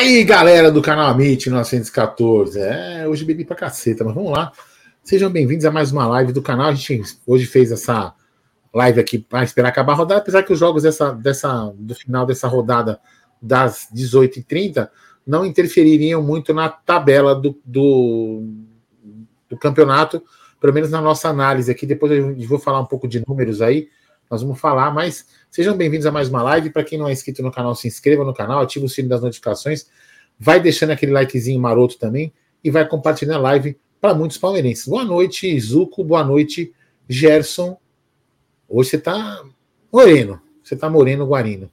Aí, galera do canal Amit 914. É, hoje bebi pra caceta, mas vamos lá. Sejam bem-vindos a mais uma live do canal. A gente hoje fez essa live aqui para esperar acabar a rodada, apesar que os jogos dessa, dessa, do final dessa rodada das 18h30 não interfeririam muito na tabela do, do, do campeonato, pelo menos na nossa análise aqui. Depois eu vou falar um pouco de números aí, nós vamos falar, mas sejam bem-vindos a mais uma live. Para quem não é inscrito no canal, se inscreva no canal, ative o sino das notificações, vai deixando aquele likezinho maroto também e vai compartilhando a live para muitos palmeirenses. Boa noite, Zuco, boa noite, Gerson. Hoje você está moreno, você está moreno, Guarino.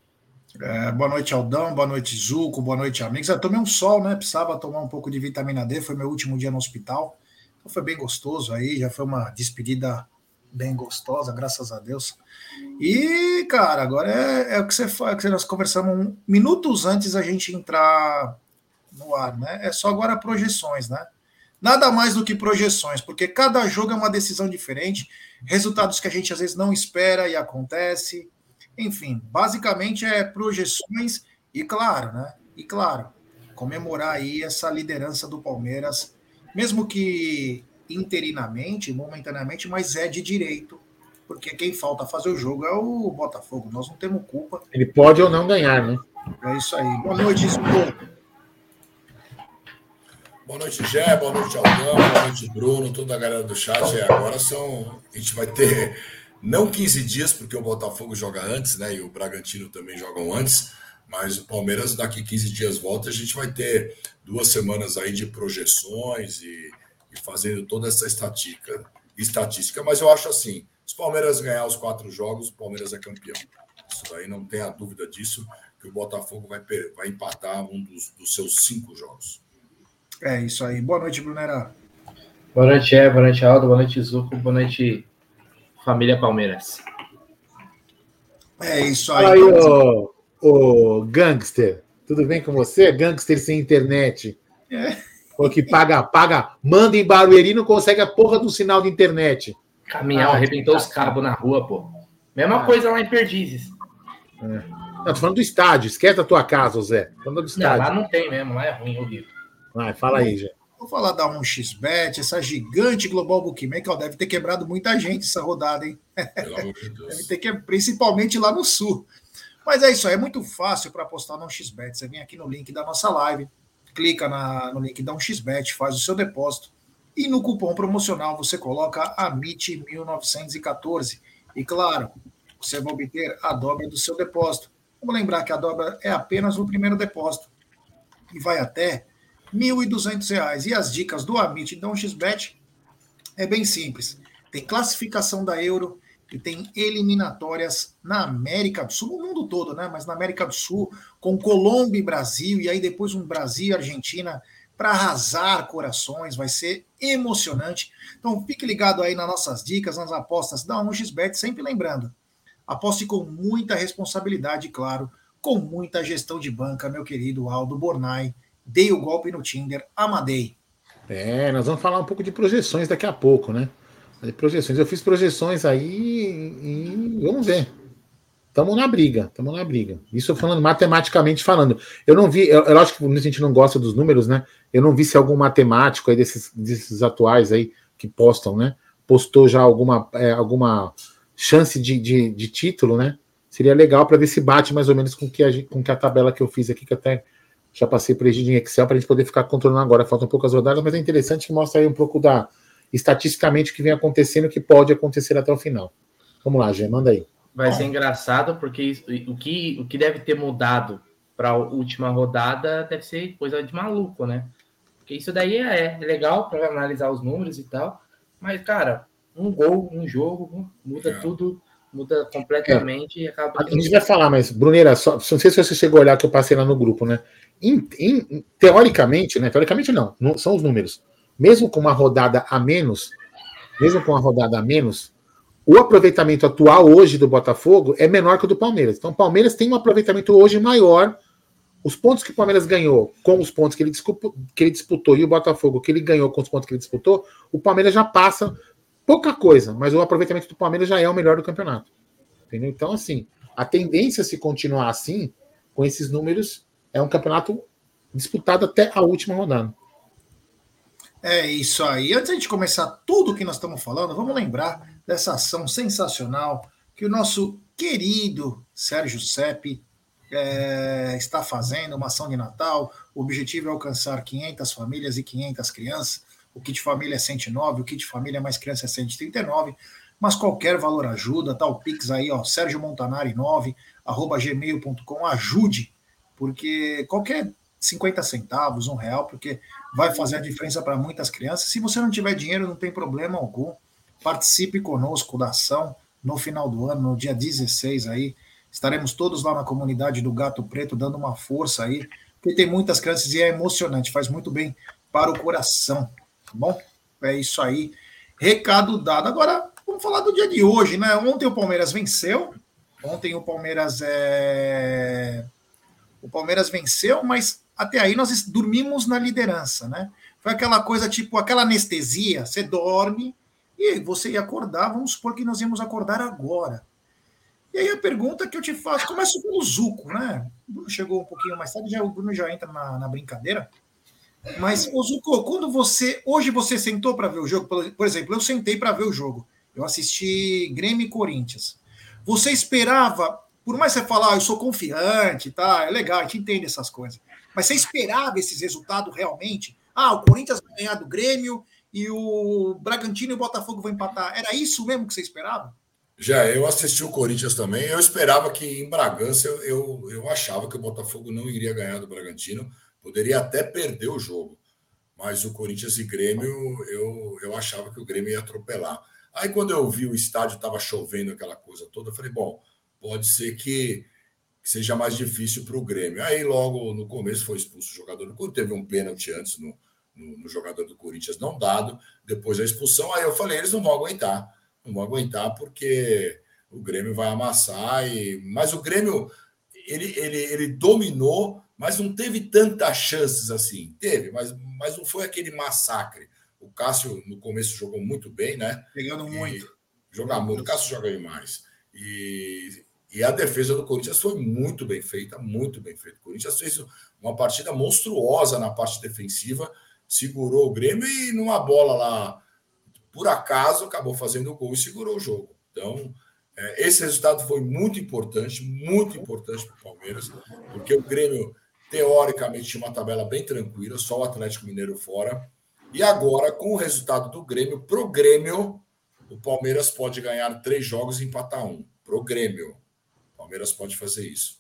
É, boa noite, Aldão. Boa noite, Zuco. Boa noite, amigos. Eu tomei um sol, né? Precisava tomar um pouco de vitamina D. Foi meu último dia no hospital. Então foi bem gostoso aí. Já foi uma despedida bem gostosa, graças a Deus. E, cara, agora é, é o que você faz, que nós conversamos minutos antes a gente entrar no ar, né? É só agora projeções, né? Nada mais do que projeções, porque cada jogo é uma decisão diferente, resultados que a gente às vezes não espera e acontece. Enfim, basicamente é projeções e claro, né? E claro, comemorar aí essa liderança do Palmeiras, mesmo que interinamente, momentaneamente, mas é de direito, porque quem falta fazer o jogo é o Botafogo. Nós não temos culpa. Ele pode ou não ganhar, né? É isso aí. Boa noite, Escudo. Boa noite, Gé, boa noite, Aldão, boa noite, Bruno, toda a galera do chat. É, agora são. A gente vai ter não 15 dias, porque o Botafogo joga antes, né? E o Bragantino também jogam antes. Mas o Palmeiras, daqui 15 dias volta, a gente vai ter duas semanas aí de projeções e fazendo toda essa estatística, estatística. Mas eu acho assim: se o Palmeiras ganhar os quatro jogos, o Palmeiras é campeão. Isso daí não tem a dúvida disso, que o Botafogo vai, vai empatar um dos, dos seus cinco jogos. É isso aí. Boa noite, Brunera. Boa noite, é. Boa noite, Aldo. Boa noite, Zuco. Boa noite, família Palmeiras. É isso aí. Aí, ô, ô, gangster. Tudo bem com você? Gangster sem internet. É. Que paga, paga, manda em Barueri e não consegue a porra do sinal de internet. Caminhão, ah, arrebentou os cabos na rua, pô. Mesma ah. coisa lá em Perdizes. É. Não, tô falando do estádio, esquece a tua casa, Zé. Falando do estádio. Não, lá não tem mesmo, lá é ruim, horrível. Vai, fala aí, Zé. Vou falar da 1xBet, essa gigante Global Bookmaker, deve ter quebrado muita gente essa rodada, hein? deve ter que, principalmente lá no sul. Mas é isso aí, é muito fácil para apostar no xbet Você vem aqui no link da nossa live, clica na, no link, dá um xbet, faz o seu depósito e no cupom promocional você coloca AMIT1914. E claro, você vai obter a dobra do seu depósito. Vamos lembrar que a dobra é apenas o primeiro depósito e vai até R$ 1.200. E as dicas do Amit da 1xBet é bem simples. Tem classificação da Euro, que tem eliminatórias na América do Sul, no mundo todo, né? Mas na América do Sul, com Colômbia e Brasil, e aí depois um Brasil e Argentina para arrasar corações, vai ser emocionante. Então fique ligado aí nas nossas dicas, nas apostas da 1xBet, sempre lembrando, aposte com muita responsabilidade, claro, com muita gestão de banca, meu querido Aldo Bornai. Dei o golpe no Tinder, amadei. É, nós vamos falar um pouco de projeções daqui a pouco, né? Projeções. Eu fiz projeções aí e vamos ver. Estamos na briga, estamos na briga. Isso falando matematicamente falando. Eu não vi, eu, eu acho que a gente não gosta dos números, né? Eu não vi se algum matemático aí desses, desses atuais aí que postam, né? Postou já alguma, é, alguma chance de, de, de, título, né? Seria legal para ver se bate mais ou menos com que a, com que a tabela que eu fiz aqui, que até já passei para em Excel, para a gente poder ficar controlando agora. Faltam poucas rodadas, mas é interessante que mostra aí um pouco da, estatisticamente o que vem acontecendo, o que pode acontecer até o final. Vamos lá, Gê, manda aí. Vai ser engraçado, porque o que, o que deve ter mudado para a última rodada deve ser coisa de maluco, né? Porque isso daí é, é legal para analisar os números e tal, mas, cara, um gol, um jogo, muda é. tudo, muda completamente é. e acaba. A gente vai falar, mas, Bruneira, só, não sei se você chegou a olhar que eu passei lá no grupo, né? In, in, teoricamente, né? Teoricamente não, não, são os números mesmo com uma rodada a menos, mesmo com uma rodada a menos, o aproveitamento atual hoje do Botafogo é menor que o do Palmeiras. Então, o Palmeiras tem um aproveitamento hoje maior. Os pontos que o Palmeiras ganhou com os pontos que ele, disputou, que ele disputou e o Botafogo que ele ganhou com os pontos que ele disputou, o Palmeiras já passa pouca coisa, mas o aproveitamento do Palmeiras já é o melhor do campeonato. Entendeu? Então, assim, a tendência, se continuar assim, com esses números, é um campeonato disputado até a última rodada. É isso aí. Antes de começar tudo que nós estamos falando, vamos lembrar dessa ação sensacional que o nosso querido Sérgio Sepp é, está fazendo, uma ação de Natal. O objetivo é alcançar 500 famílias e 500 crianças. O kit família é 109, o kit família mais criança é 139, mas qualquer valor ajuda, tá o Pix aí, ó, Sérgio Montanari 9, arroba gmail.com, ajude, porque qualquer 50 centavos, um real, porque vai fazer a diferença para muitas crianças. Se você não tiver dinheiro, não tem problema algum. Participe conosco da ação no final do ano, no dia 16 aí. Estaremos todos lá na comunidade do Gato Preto dando uma força aí, porque tem muitas crianças e é emocionante, faz muito bem para o coração, tá bom? É isso aí. Recado dado. Agora, vamos falar do dia de hoje, né? Ontem o Palmeiras venceu. Ontem o Palmeiras é... O Palmeiras venceu, mas até aí nós dormimos na liderança, né? Foi aquela coisa tipo aquela anestesia, você dorme e você ia acordar, vamos supor que nós íamos acordar agora. E aí a pergunta que eu te faço, começa pelo Zuco, né? O Bruno chegou um pouquinho mais tarde, já, o Bruno já entra na, na brincadeira. Mas, o Zuco, quando você. Hoje você sentou para ver o jogo, por exemplo, eu sentei para ver o jogo. Eu assisti Grêmio e Corinthians. Você esperava, por mais você falar, ah, eu sou confiante, tá? É legal, a gente entende essas coisas. Mas você esperava esses resultados realmente? Ah, o Corinthians vai ganhar do Grêmio e o Bragantino e o Botafogo vão empatar. Era isso mesmo que você esperava? Já, eu assisti o Corinthians também. Eu esperava que em Bragança eu, eu, eu achava que o Botafogo não iria ganhar do Bragantino, poderia até perder o jogo. Mas o Corinthians e Grêmio, eu, eu achava que o Grêmio ia atropelar. Aí quando eu vi o estádio estava chovendo aquela coisa toda, eu falei, bom, pode ser que seja mais difícil para o Grêmio. Aí, logo no começo, foi expulso o jogador do Corinthians, teve um pênalti antes no, no, no, jogador do Corinthians não dado, depois da expulsão. Aí eu falei: eles não vão aguentar, não vão aguentar porque o Grêmio vai amassar. E... Mas o Grêmio ele, ele, ele dominou, mas não teve tantas chances assim. Teve, mas, mas não foi aquele massacre. O Cássio, no começo, jogou muito bem, né? Pegando muito. Jogar muito. O Cássio joga demais. E e a defesa do Corinthians foi muito bem feita, muito bem feita. O Corinthians fez uma partida monstruosa na parte defensiva, segurou o Grêmio e numa bola lá, por acaso, acabou fazendo o gol e segurou o jogo. Então, é, esse resultado foi muito importante, muito importante para o Palmeiras, porque o Grêmio, teoricamente, tinha uma tabela bem tranquila, só o Atlético Mineiro fora. E agora, com o resultado do Grêmio, para o Grêmio, o Palmeiras pode ganhar três jogos e empatar um. Para o Grêmio. Palmeiras pode fazer isso.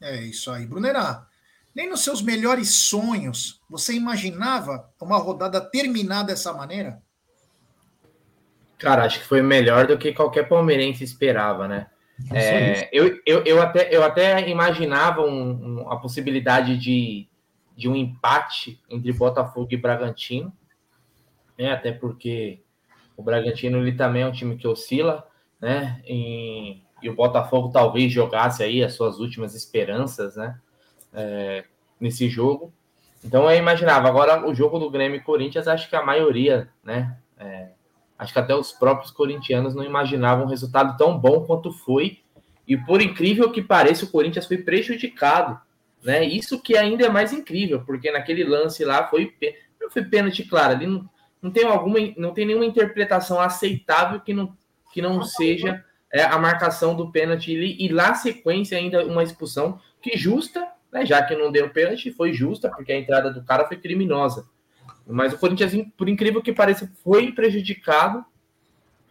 É isso aí, Brunerá. Nem nos seus melhores sonhos você imaginava uma rodada terminar dessa maneira? Cara, acho que foi melhor do que qualquer palmeirense esperava, né? É, eu, eu, eu, até, eu até imaginava um, um, a possibilidade de, de um empate entre Botafogo e Bragantino, né? até porque o Bragantino ele também é um time que oscila, né? Em, e o Botafogo talvez jogasse aí as suas últimas esperanças, né? É, nesse jogo. Então eu imaginava. Agora, o jogo do Grêmio e Corinthians, acho que a maioria, né? É, acho que até os próprios corintianos não imaginavam um resultado tão bom quanto foi. E por incrível que pareça, o Corinthians foi prejudicado. Né? Isso que ainda é mais incrível, porque naquele lance lá foi, não foi pênalti, claro, ali não, não tem alguma, não tem nenhuma interpretação aceitável que não, que não seja é, a marcação do pênalti e lá sequência ainda uma expulsão que justa, né, já que não deu pênalti, foi justa, porque a entrada do cara foi criminosa. Mas o Corinthians, por incrível que pareça, foi prejudicado,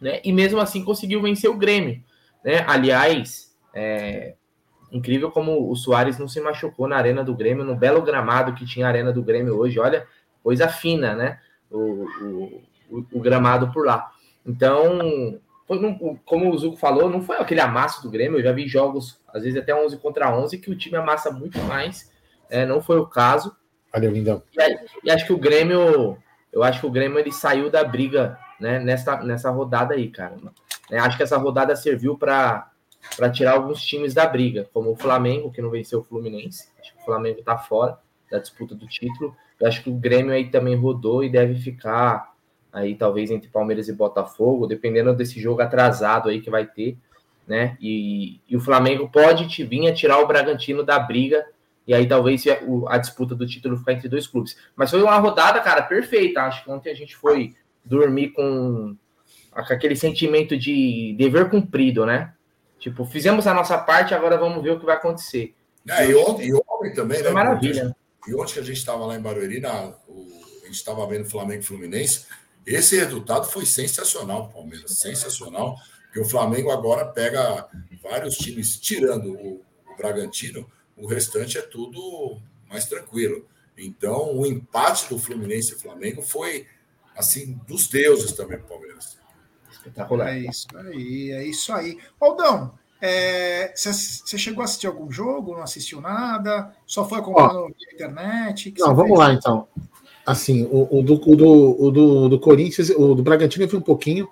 né, e mesmo assim conseguiu vencer o Grêmio. Né? Aliás, é, incrível como o Soares não se machucou na arena do Grêmio, no belo gramado que tinha a arena do Grêmio hoje, olha, coisa fina, né? O, o, o, o gramado por lá. Então, foi, como o Zuco falou, não foi aquele amasso do Grêmio. Eu já vi jogos, às vezes até 11 contra 11, que o time amassa muito mais. É, não foi o caso. Valeu, lindão. E, e, acho que o Grêmio, eu acho que o Grêmio ele saiu da briga né, nessa, nessa rodada aí, cara. É, acho que essa rodada serviu para tirar alguns times da briga, como o Flamengo, que não venceu o Fluminense. Acho que o Flamengo está fora da disputa do título. Eu acho que o Grêmio aí também rodou e deve ficar aí talvez entre Palmeiras e Botafogo, dependendo desse jogo atrasado aí que vai ter, né? E, e o Flamengo pode te vir a tirar o Bragantino da briga E aí talvez a disputa do título ficar entre dois clubes. Mas foi uma rodada, cara, perfeita. Acho que ontem a gente foi dormir com aquele sentimento de dever cumprido, né? Tipo, fizemos a nossa parte, agora vamos ver o que vai acontecer. É, e, ontem, e ontem também, né? Maravilha. E ontem que a gente estava lá em Barueri, na, o, a gente estava vendo Flamengo e Fluminense, esse resultado foi sensacional, Palmeiras, sensacional, porque o Flamengo agora pega vários times, tirando o, o Bragantino, o restante é tudo mais tranquilo. Então, o empate do Fluminense e Flamengo foi, assim, dos deuses também Palmeiras. Espetacular. É isso aí, é isso aí. Aldão, você é, chegou a assistir algum jogo? Não assistiu nada? Só foi acompanhando Ó, na internet? não, vamos fez? lá então. Assim, o, o, do, o, do, o do, do Corinthians, o do Bragantino eu vi um pouquinho,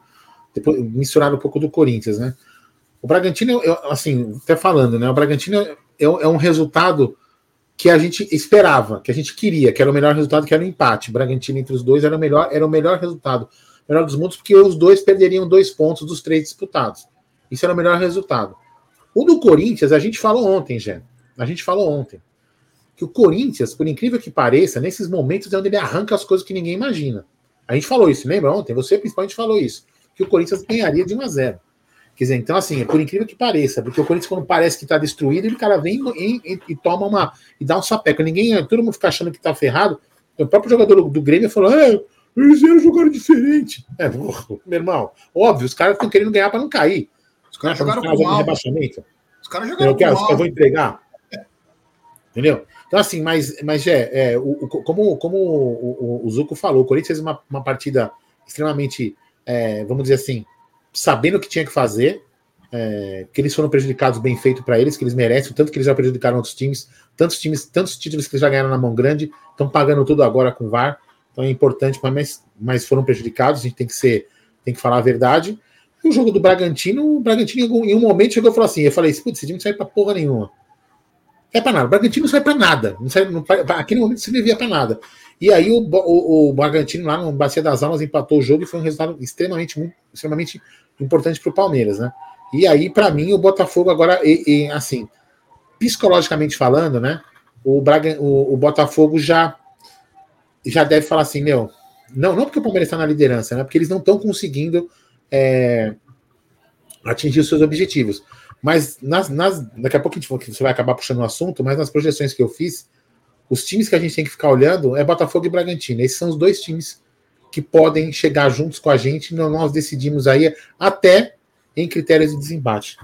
depois misturado um pouco do Corinthians, né? O Bragantino, eu, assim, até falando, né? O Bragantino é, é um resultado que a gente esperava, que a gente queria, que era o melhor resultado, que era o empate. O Bragantino entre os dois era o melhor, era o melhor resultado, melhor dos mundos, porque os dois perderiam dois pontos dos três disputados. Isso era o melhor resultado. O do Corinthians, a gente falou ontem, Jé. A gente falou ontem. Que o Corinthians, por incrível que pareça, nesses momentos é onde ele arranca as coisas que ninguém imagina. A gente falou isso, lembra ontem? Você principalmente falou isso. Que o Corinthians ganharia de 1 a 0 Quer dizer, então, assim, por incrível que pareça, porque o Corinthians, quando parece que está destruído, ele cara vem e, e, e, toma uma. e dá um sapeco. Ninguém, todo mundo fica achando que está ferrado. O próprio jogador do, do Grêmio falou: é, eles iam jogar diferente. É, meu irmão, óbvio, os caras estão querendo ganhar para não cair. Os caras jogaram com mal. rebaixamento. Os caras jogaram eu, quero, eu vou entregar. Entendeu? Então, assim, mas, mas é, é o, como, como o, o, o, Zuco falou, o Corinthians fez uma, uma partida extremamente, é, vamos dizer assim, sabendo o que tinha que fazer, é, que eles foram prejudicados bem feito para eles, que eles merecem, tanto que eles já prejudicaram outros times, tantos times, tantos títulos que eles já ganharam na mão grande, estão pagando tudo agora com VAR. Então é importante, mas, mas foram prejudicados, a gente tem que ser, tem que falar a verdade. E o jogo do Bragantino, o Bragantino em um momento chegou e falou assim: eu falei, putz, esse time não sai pra porra nenhuma. É pra nada. O Bragantino não sai pra nada. Não sai, não, aquele momento se devia pra nada. E aí o, o, o Bragantino lá no Bacia das Almas empatou o jogo e foi um resultado extremamente, extremamente importante para o Palmeiras, né? E aí, para mim, o Botafogo agora, e, e, assim, psicologicamente falando, né? O, Braga, o, o, Botafogo já já deve falar assim, meu, não, não porque o Palmeiras está na liderança, né? Porque eles não estão conseguindo é, atingir os seus objetivos. Mas nas, nas, daqui a pouco a gente, você vai acabar puxando o assunto, mas nas projeções que eu fiz, os times que a gente tem que ficar olhando é Botafogo e Bragantino. Esses são os dois times que podem chegar juntos com a gente. Nós decidimos aí até em critérios de desembate.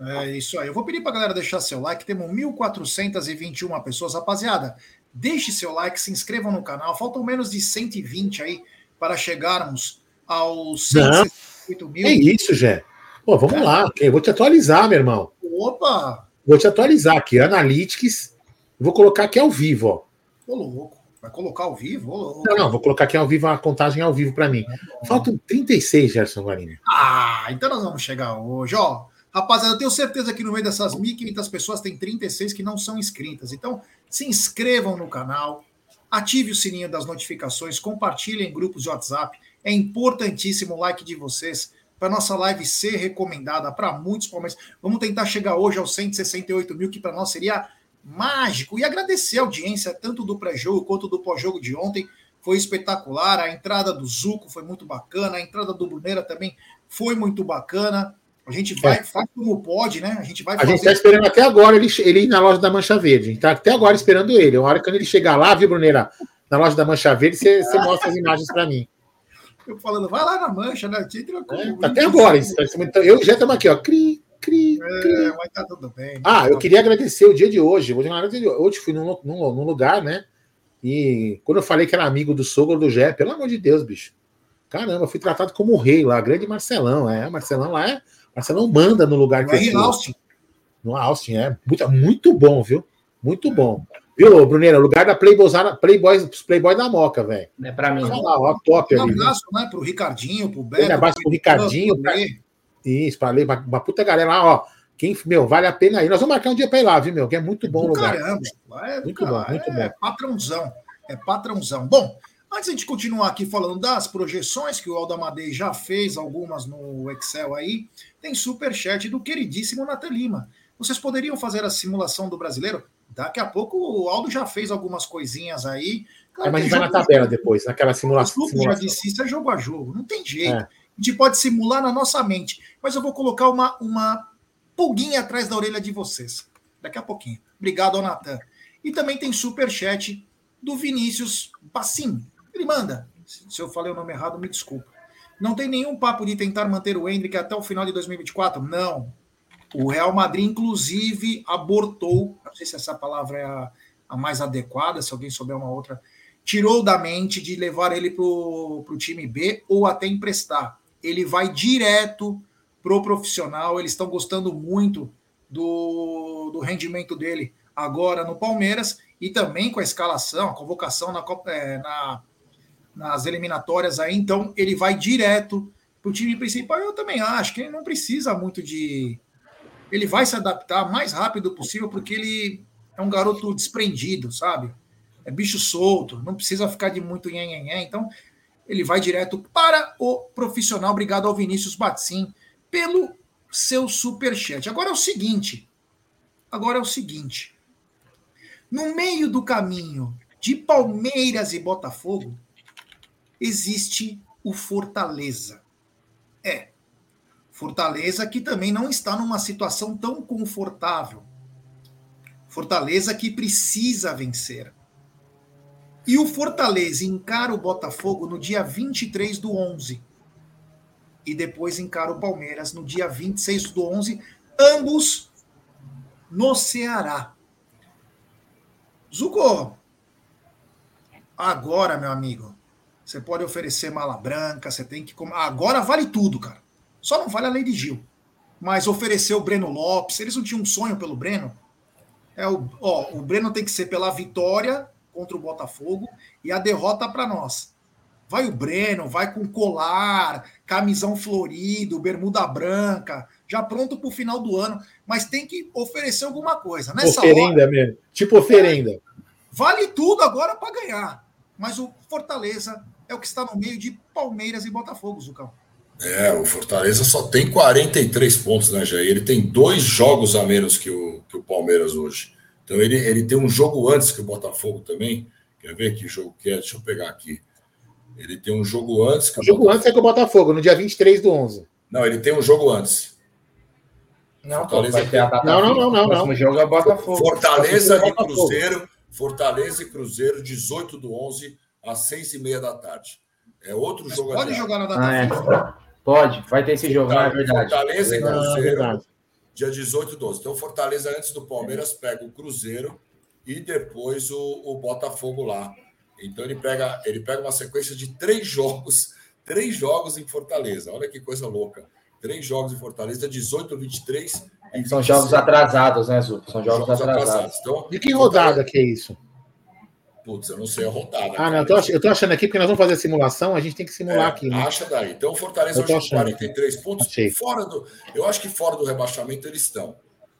É isso aí. Eu vou pedir para a galera deixar seu like. Temos 1.421 pessoas. Rapaziada, deixe seu like, se inscrevam no canal. Faltam menos de 120 aí para chegarmos aos 168 mil. É isso, Jé. Pô, vamos é. lá. Eu vou te atualizar, meu irmão. Opa! Vou te atualizar aqui. Analytics. Vou colocar aqui ao vivo, ó. Ô, louco. Vai colocar ao vivo? Ou... Não, não, vou colocar aqui ao vivo a contagem ao vivo para mim. Faltam 36, Gerson Guarini. Ah, então nós vamos chegar hoje, ó. Rapaziada, eu tenho certeza que no meio dessas 1.500 pessoas tem 36 que não são inscritas. Então, se inscrevam no canal, ative o sininho das notificações, compartilhem em grupos de WhatsApp. É importantíssimo o like de vocês para nossa live ser recomendada para muitos palmeiras. Vamos tentar chegar hoje aos 168 mil, que para nós seria mágico. E agradecer a audiência, tanto do pré-jogo quanto do pós-jogo de ontem. Foi espetacular. A entrada do Zuco foi muito bacana. A entrada do Bruneira também foi muito bacana. A gente vai, é. faz como pode, né? A gente vai A gente está esperando até agora ele, ele ir na loja da Mancha Verde. A gente está até agora esperando ele. A hora que ele chegar lá, viu, Bruneira? Na loja da Mancha Verde, você, você mostra as imagens para mim. Eu falando, vai lá na Mancha, né? É, até agora. Eu já estamos aqui, ó. Cri, Cri, é, cri. É, mas tá tudo bem. Ah, eu queria agradecer o dia de hoje. Hoje fui num, num, num, lugar, né? E quando eu falei que era amigo do sogro do Jé, pelo amor de Deus, bicho. Caramba, fui tratado como um rei lá, grande Marcelão. É, Marcelão lá é. Marcelão manda no lugar que é eu Austin. No Austin, é. Muito, muito bom, viu? Muito bom. Viu, Bruneira? Lugar da Playboy, Playboy, Playboy da Moca, velho. É pra mim. Olha lá, ó, top um abraço, né? Pro Ricardinho, pro Beto. Um abraço pro Ricardinho. Pra... Isso, para ler uma, uma puta galera lá, ó. Quem, meu, vale a pena ir. Nós vamos marcar um dia para ir lá, viu, meu? Que é muito bom o lugar. Caramba, é, muito cara, bom, muito é bom. patrãozão. É patrãozão. Bom, antes de continuar aqui falando das projeções que o Aldamadei já fez, algumas no Excel aí, tem super chat do queridíssimo Nathan Lima. Vocês poderiam fazer a simulação do brasileiro Daqui a pouco o Aldo já fez algumas coisinhas aí. Claro é, mas vai na tabela depois, naquela simulação. O já disse isso é jogo a jogo, não tem jeito. É. A gente pode simular na nossa mente, mas eu vou colocar uma, uma pulguinha atrás da orelha de vocês. Daqui a pouquinho. Obrigado, Natan. E também tem super chat do Vinícius Bassim. Ele manda. Se eu falei o nome errado, me desculpa. Não tem nenhum papo de tentar manter o Hendrick até o final de 2024? Não. O Real Madrid, inclusive, abortou. Não sei se essa palavra é a, a mais adequada, se alguém souber uma outra. Tirou da mente de levar ele para o time B ou até emprestar. Ele vai direto pro profissional. Eles estão gostando muito do, do rendimento dele agora no Palmeiras e também com a escalação, a convocação na, é, na nas eliminatórias aí, então ele vai direto para o time principal. Eu também acho que ele não precisa muito de. Ele vai se adaptar mais rápido possível, porque ele é um garoto desprendido, sabe? É bicho solto, não precisa ficar de muito nhenhenhé. Então, ele vai direto para o profissional. Obrigado ao Vinícius Batsim pelo seu superchat. Agora é o seguinte. Agora é o seguinte. No meio do caminho de Palmeiras e Botafogo, existe o Fortaleza. É. Fortaleza que também não está numa situação tão confortável. Fortaleza que precisa vencer. E o Fortaleza encara o Botafogo no dia 23 do 11. E depois encara o Palmeiras no dia 26 do 11, ambos no Ceará. Zucco, agora, meu amigo, você pode oferecer mala branca, você tem que. Agora vale tudo, cara. Só não vale a lei de Gil. Mas oferecer o Breno Lopes, eles não tinham um sonho pelo Breno? É o, ó, o Breno tem que ser pela vitória contra o Botafogo e a derrota para nós. Vai o Breno, vai com colar, camisão florido, bermuda branca, já pronto para o final do ano, mas tem que oferecer alguma coisa. Nessa oferenda hora, mesmo, tipo oferenda. Vale tudo agora para ganhar. Mas o Fortaleza é o que está no meio de Palmeiras e Botafogo, Zucão. É, o Fortaleza só tem 43 pontos, né, Jair? Ele tem dois jogos a menos que o, que o Palmeiras hoje. Então ele, ele tem um jogo antes que o Botafogo também. Quer ver que jogo que é? Deixa eu pegar aqui. Ele tem um jogo antes que o, o jogo Botafogo. antes é com o Botafogo, no dia 23 do 11. Não, ele tem um jogo antes. Não, Fortaleza data não, não, não, não, não. O jogo é Botafogo. Fortaleza e Cruzeiro. Fortaleza e Cruzeiro, 18 do 11 às seis e meia da tarde. É outro Mas jogo. Pode jogar na data ah, é. Pode, vai ter esse jogo, é verdade. Fortaleza e ah, Cruzeiro, ah, dia 18 e 12. Então, Fortaleza, antes do Palmeiras, pega o Cruzeiro e depois o, o Botafogo lá. Então, ele pega, ele pega uma sequência de três jogos, três jogos em Fortaleza. Olha que coisa louca. Três jogos em Fortaleza, 18, 23 e São jogos atrasados, né, Zu? São jogos, jogos atrasados. atrasados. Então, de que rodada que é isso? Putz, eu não sei a rodada. Ah, não, eu tô, eu tô, achando aqui, porque nós vamos fazer a simulação, a gente tem que simular é, aqui. Né? Acha daí. Então, o Fortaleza hoje tem 43 pontos. Achei. Fora do. Eu acho que fora do rebaixamento eles estão.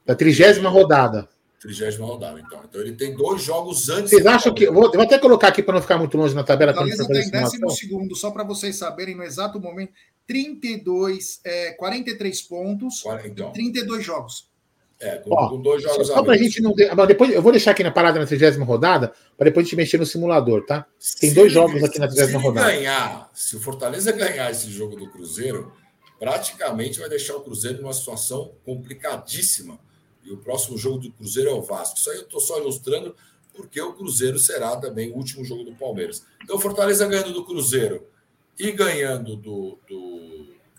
Da trigésima rodada. Trigésima rodada, então. Então ele tem dois jogos antes. Vocês acham que. Vou, vou até colocar aqui para não ficar muito longe na tabela. Fortaleza está em décimo segundo, só para vocês saberem no exato momento. 32, é, 43 pontos então. 32 jogos. É, com, Ó, com dois jogos só, a gente não depois Eu vou deixar aqui na parada na 30 rodada, para depois a gente mexer no simulador, tá? Tem se dois jogos aqui na 30 rodada. ganhar, se o Fortaleza ganhar esse jogo do Cruzeiro, praticamente vai deixar o Cruzeiro numa situação complicadíssima. E o próximo jogo do Cruzeiro é o Vasco. Isso aí eu estou só ilustrando porque o Cruzeiro será também o último jogo do Palmeiras. Então, o Fortaleza ganhando do Cruzeiro e ganhando do, do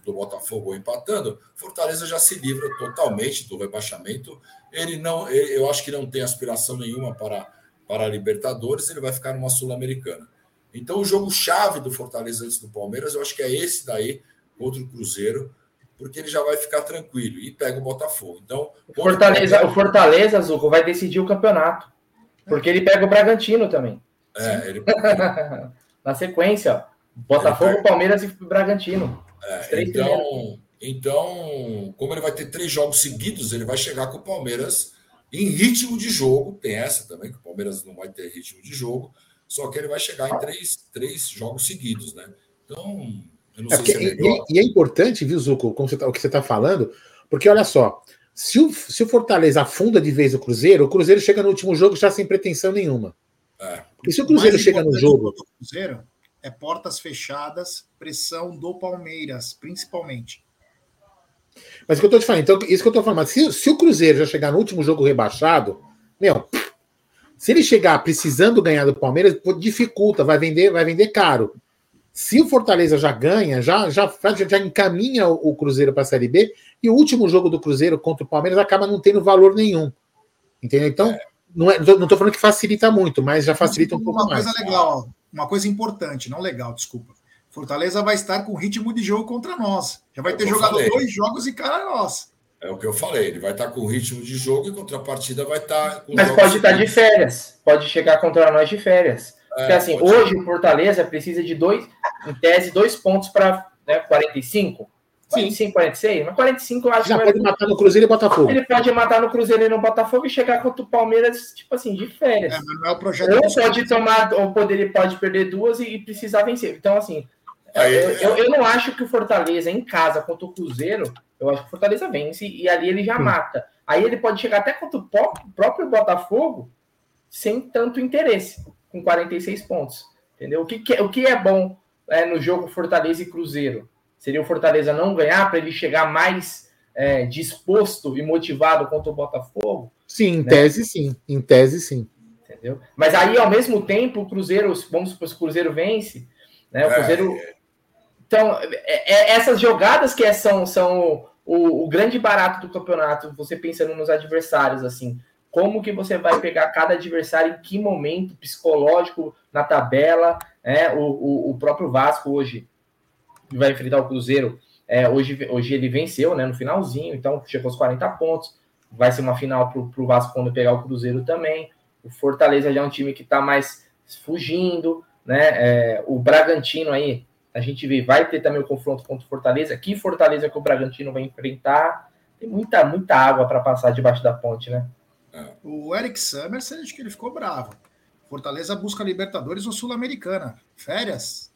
do Botafogo ou empatando, Fortaleza já se livra totalmente do rebaixamento. Ele não, eu acho que não tem aspiração nenhuma para para a Libertadores, ele vai ficar numa Sul-Americana. Então, o jogo chave do Fortaleza antes do Palmeiras, eu acho que é esse daí contra o Cruzeiro, porque ele já vai ficar tranquilo e pega o Botafogo. Então, o Fortaleza, o Fortaleza, Zuco, vai decidir o campeonato, porque ele pega o Bragantino também. É, ele na sequência, Botafogo, Palmeiras e Bragantino. É, então, então, como ele vai ter três jogos seguidos, ele vai chegar com o Palmeiras em ritmo de jogo. Tem essa também, que o Palmeiras não vai ter ritmo de jogo, só que ele vai chegar em três, três jogos seguidos, né? Então, eu não é sei porque, se é melhor. E, e, é importante, viu, Zuco, como você tá, o que você está falando, porque olha só, Se o, se o Fortaleza afunda de vez o Cruzeiro, o Cruzeiro chega no último jogo já sem pretensão nenhuma. É. E se o Cruzeiro chega no jogo. Cruzeiro é portas fechadas, pressão do Palmeiras, principalmente. Mas o que eu tô te falando, então, isso que eu tô falando, se, se o Cruzeiro já chegar no último jogo rebaixado, meu, se ele chegar precisando ganhar do Palmeiras, dificulta, vai vender, vai vender caro. Se o Fortaleza já ganha, já, já, já encaminha o Cruzeiro para a Série B, e o último jogo do Cruzeiro contra o Palmeiras acaba não tendo valor nenhum. Entendeu? Então, é. não, é, não tô falando que facilita muito, mas já facilita um pouco mais. Uma coisa legal, uma coisa importante, não legal, desculpa. Fortaleza vai estar com ritmo de jogo contra nós. Já vai é ter jogado falei. dois jogos e cara nossa. É o que eu falei, ele vai estar com ritmo de jogo e contra a partida vai estar. Mas pode estar de férias, pode chegar contra nós de férias. É, Porque assim, hoje ser. o Fortaleza precisa de dois, em tese, dois pontos para né, 45. Sim. 45, 46, mas 45 eu acho Já que. pode matar no Cruzeiro e Botafogo. Ele pode matar no Cruzeiro e no Botafogo e chegar contra o Palmeiras, tipo assim, de férias. É, mas não é o projeto. Ou pode tomar, ou poder, pode perder duas e, e precisar vencer. Então, assim, Aí, eu, eu, eu, não acho que o Fortaleza em casa contra o Cruzeiro, eu acho que o Fortaleza vence e ali ele já mata. Aí ele pode chegar até contra o próprio Botafogo sem tanto interesse, com 46 pontos. Entendeu? O que, que o que é bom é, no jogo Fortaleza e Cruzeiro? Seria o Fortaleza não ganhar para ele chegar mais é, disposto e motivado contra o Botafogo? Sim, em né? tese sim. Em tese sim. Entendeu? Mas aí, ao mesmo tempo, o Cruzeiro, vamos supor, se o Cruzeiro vence, né? O Cruzeiro. É então, é, é, essas jogadas que são, são o, o, grande barato do campeonato, você pensando nos adversários, assim, como que você vai pegar cada adversário em que momento psicológico na tabela, né? O, o, o próprio Vasco hoje vai enfrentar o Cruzeiro. É, hoje, hoje ele venceu, né? No finalzinho, então chegou aos 40 pontos. Vai ser uma final para o Vasco quando pegar o Cruzeiro também. O Fortaleza já é um time que está mais fugindo, né? É, o Bragantino aí a gente vê, vai ter também o confronto contra o Fortaleza. Que Fortaleza que o Bragantino vai enfrentar. Tem muita, muita água para passar debaixo da ponte, né? É. O Eric Summers, acho que ele ficou bravo. Fortaleza busca Libertadores ou Sul-Americana. Férias?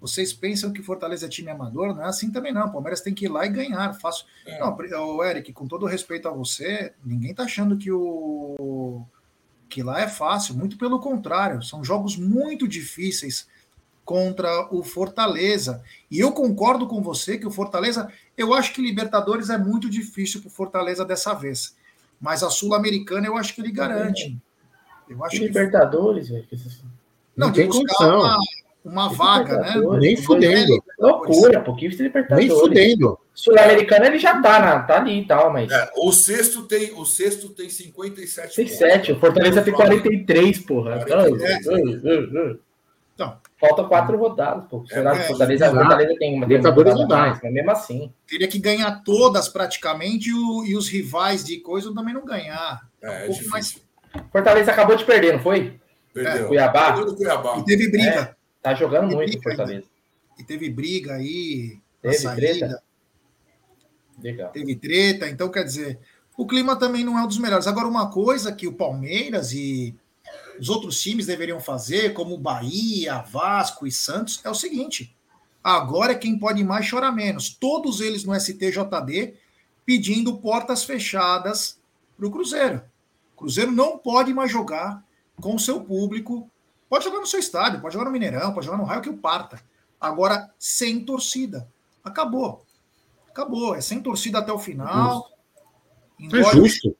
Vocês pensam que Fortaleza é time amador? Não é assim também não. Palmeiras tem que ir lá e ganhar. Fácil. É. Não, o Eric, com todo respeito a você, ninguém tá achando que o que lá é fácil. Muito pelo contrário. São jogos muito difíceis contra o Fortaleza. E eu concordo com você que o Fortaleza, eu acho que Libertadores é muito difícil para o Fortaleza dessa vez. Mas a Sul-Americana eu acho que ele garante. Eu acho Libertadores, que... Não, não tem condição. Uma, uma vaga, né? Nem fudendo. Loucura, pouquinho de Libertadores. Nem fudendo. Sul-Americana ele já tá, na, tá ali e tal, mas. É, o sexto tem, o sexto tem 57 tem pontos. 7, o Fortaleza tem 43, porra. 43. É. Então, Faltam quatro rodadas, pô. É, é, Fortaleza, é, Fortaleza tem uma Libertadores não dá. mas mesmo assim. Teria que ganhar todas praticamente e, o, e os rivais de coisa também não ganhar. É, um é mais... Fortaleza acabou de perder, não foi? Perdeu. Cuiabá. Cuiabá. E teve briga. Tá jogando teve muito Fortaleza. Ainda. E teve briga aí. Teve treta. Legal. Teve treta, então quer dizer, o clima também não é um dos melhores. Agora, uma coisa que o Palmeiras e os outros times deveriam fazer, como Bahia, Vasco e Santos, é o seguinte: agora é quem pode mais chorar menos. Todos eles no STJD pedindo portas fechadas para o Cruzeiro. O Cruzeiro não pode mais jogar com o seu público. Pode jogar no seu estádio, pode jogar no Mineirão, pode jogar no raio que o parta. Agora, sem torcida. Acabou. Acabou. É sem torcida até o final. É justo.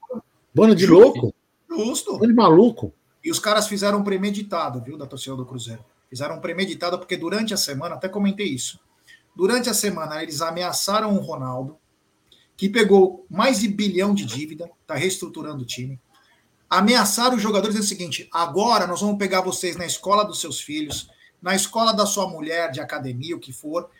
Bando de justo. louco. Justo. Bando de maluco. E os caras fizeram um premeditado, viu, da torcida do Cruzeiro. Fizeram um premeditado porque durante a semana, até comentei isso. Durante a semana, eles ameaçaram o Ronaldo, que pegou mais de bilhão de dívida, está reestruturando o time. Ameaçaram os jogadores dizendo o seguinte: agora nós vamos pegar vocês na escola dos seus filhos, na escola da sua mulher, de academia, o que for.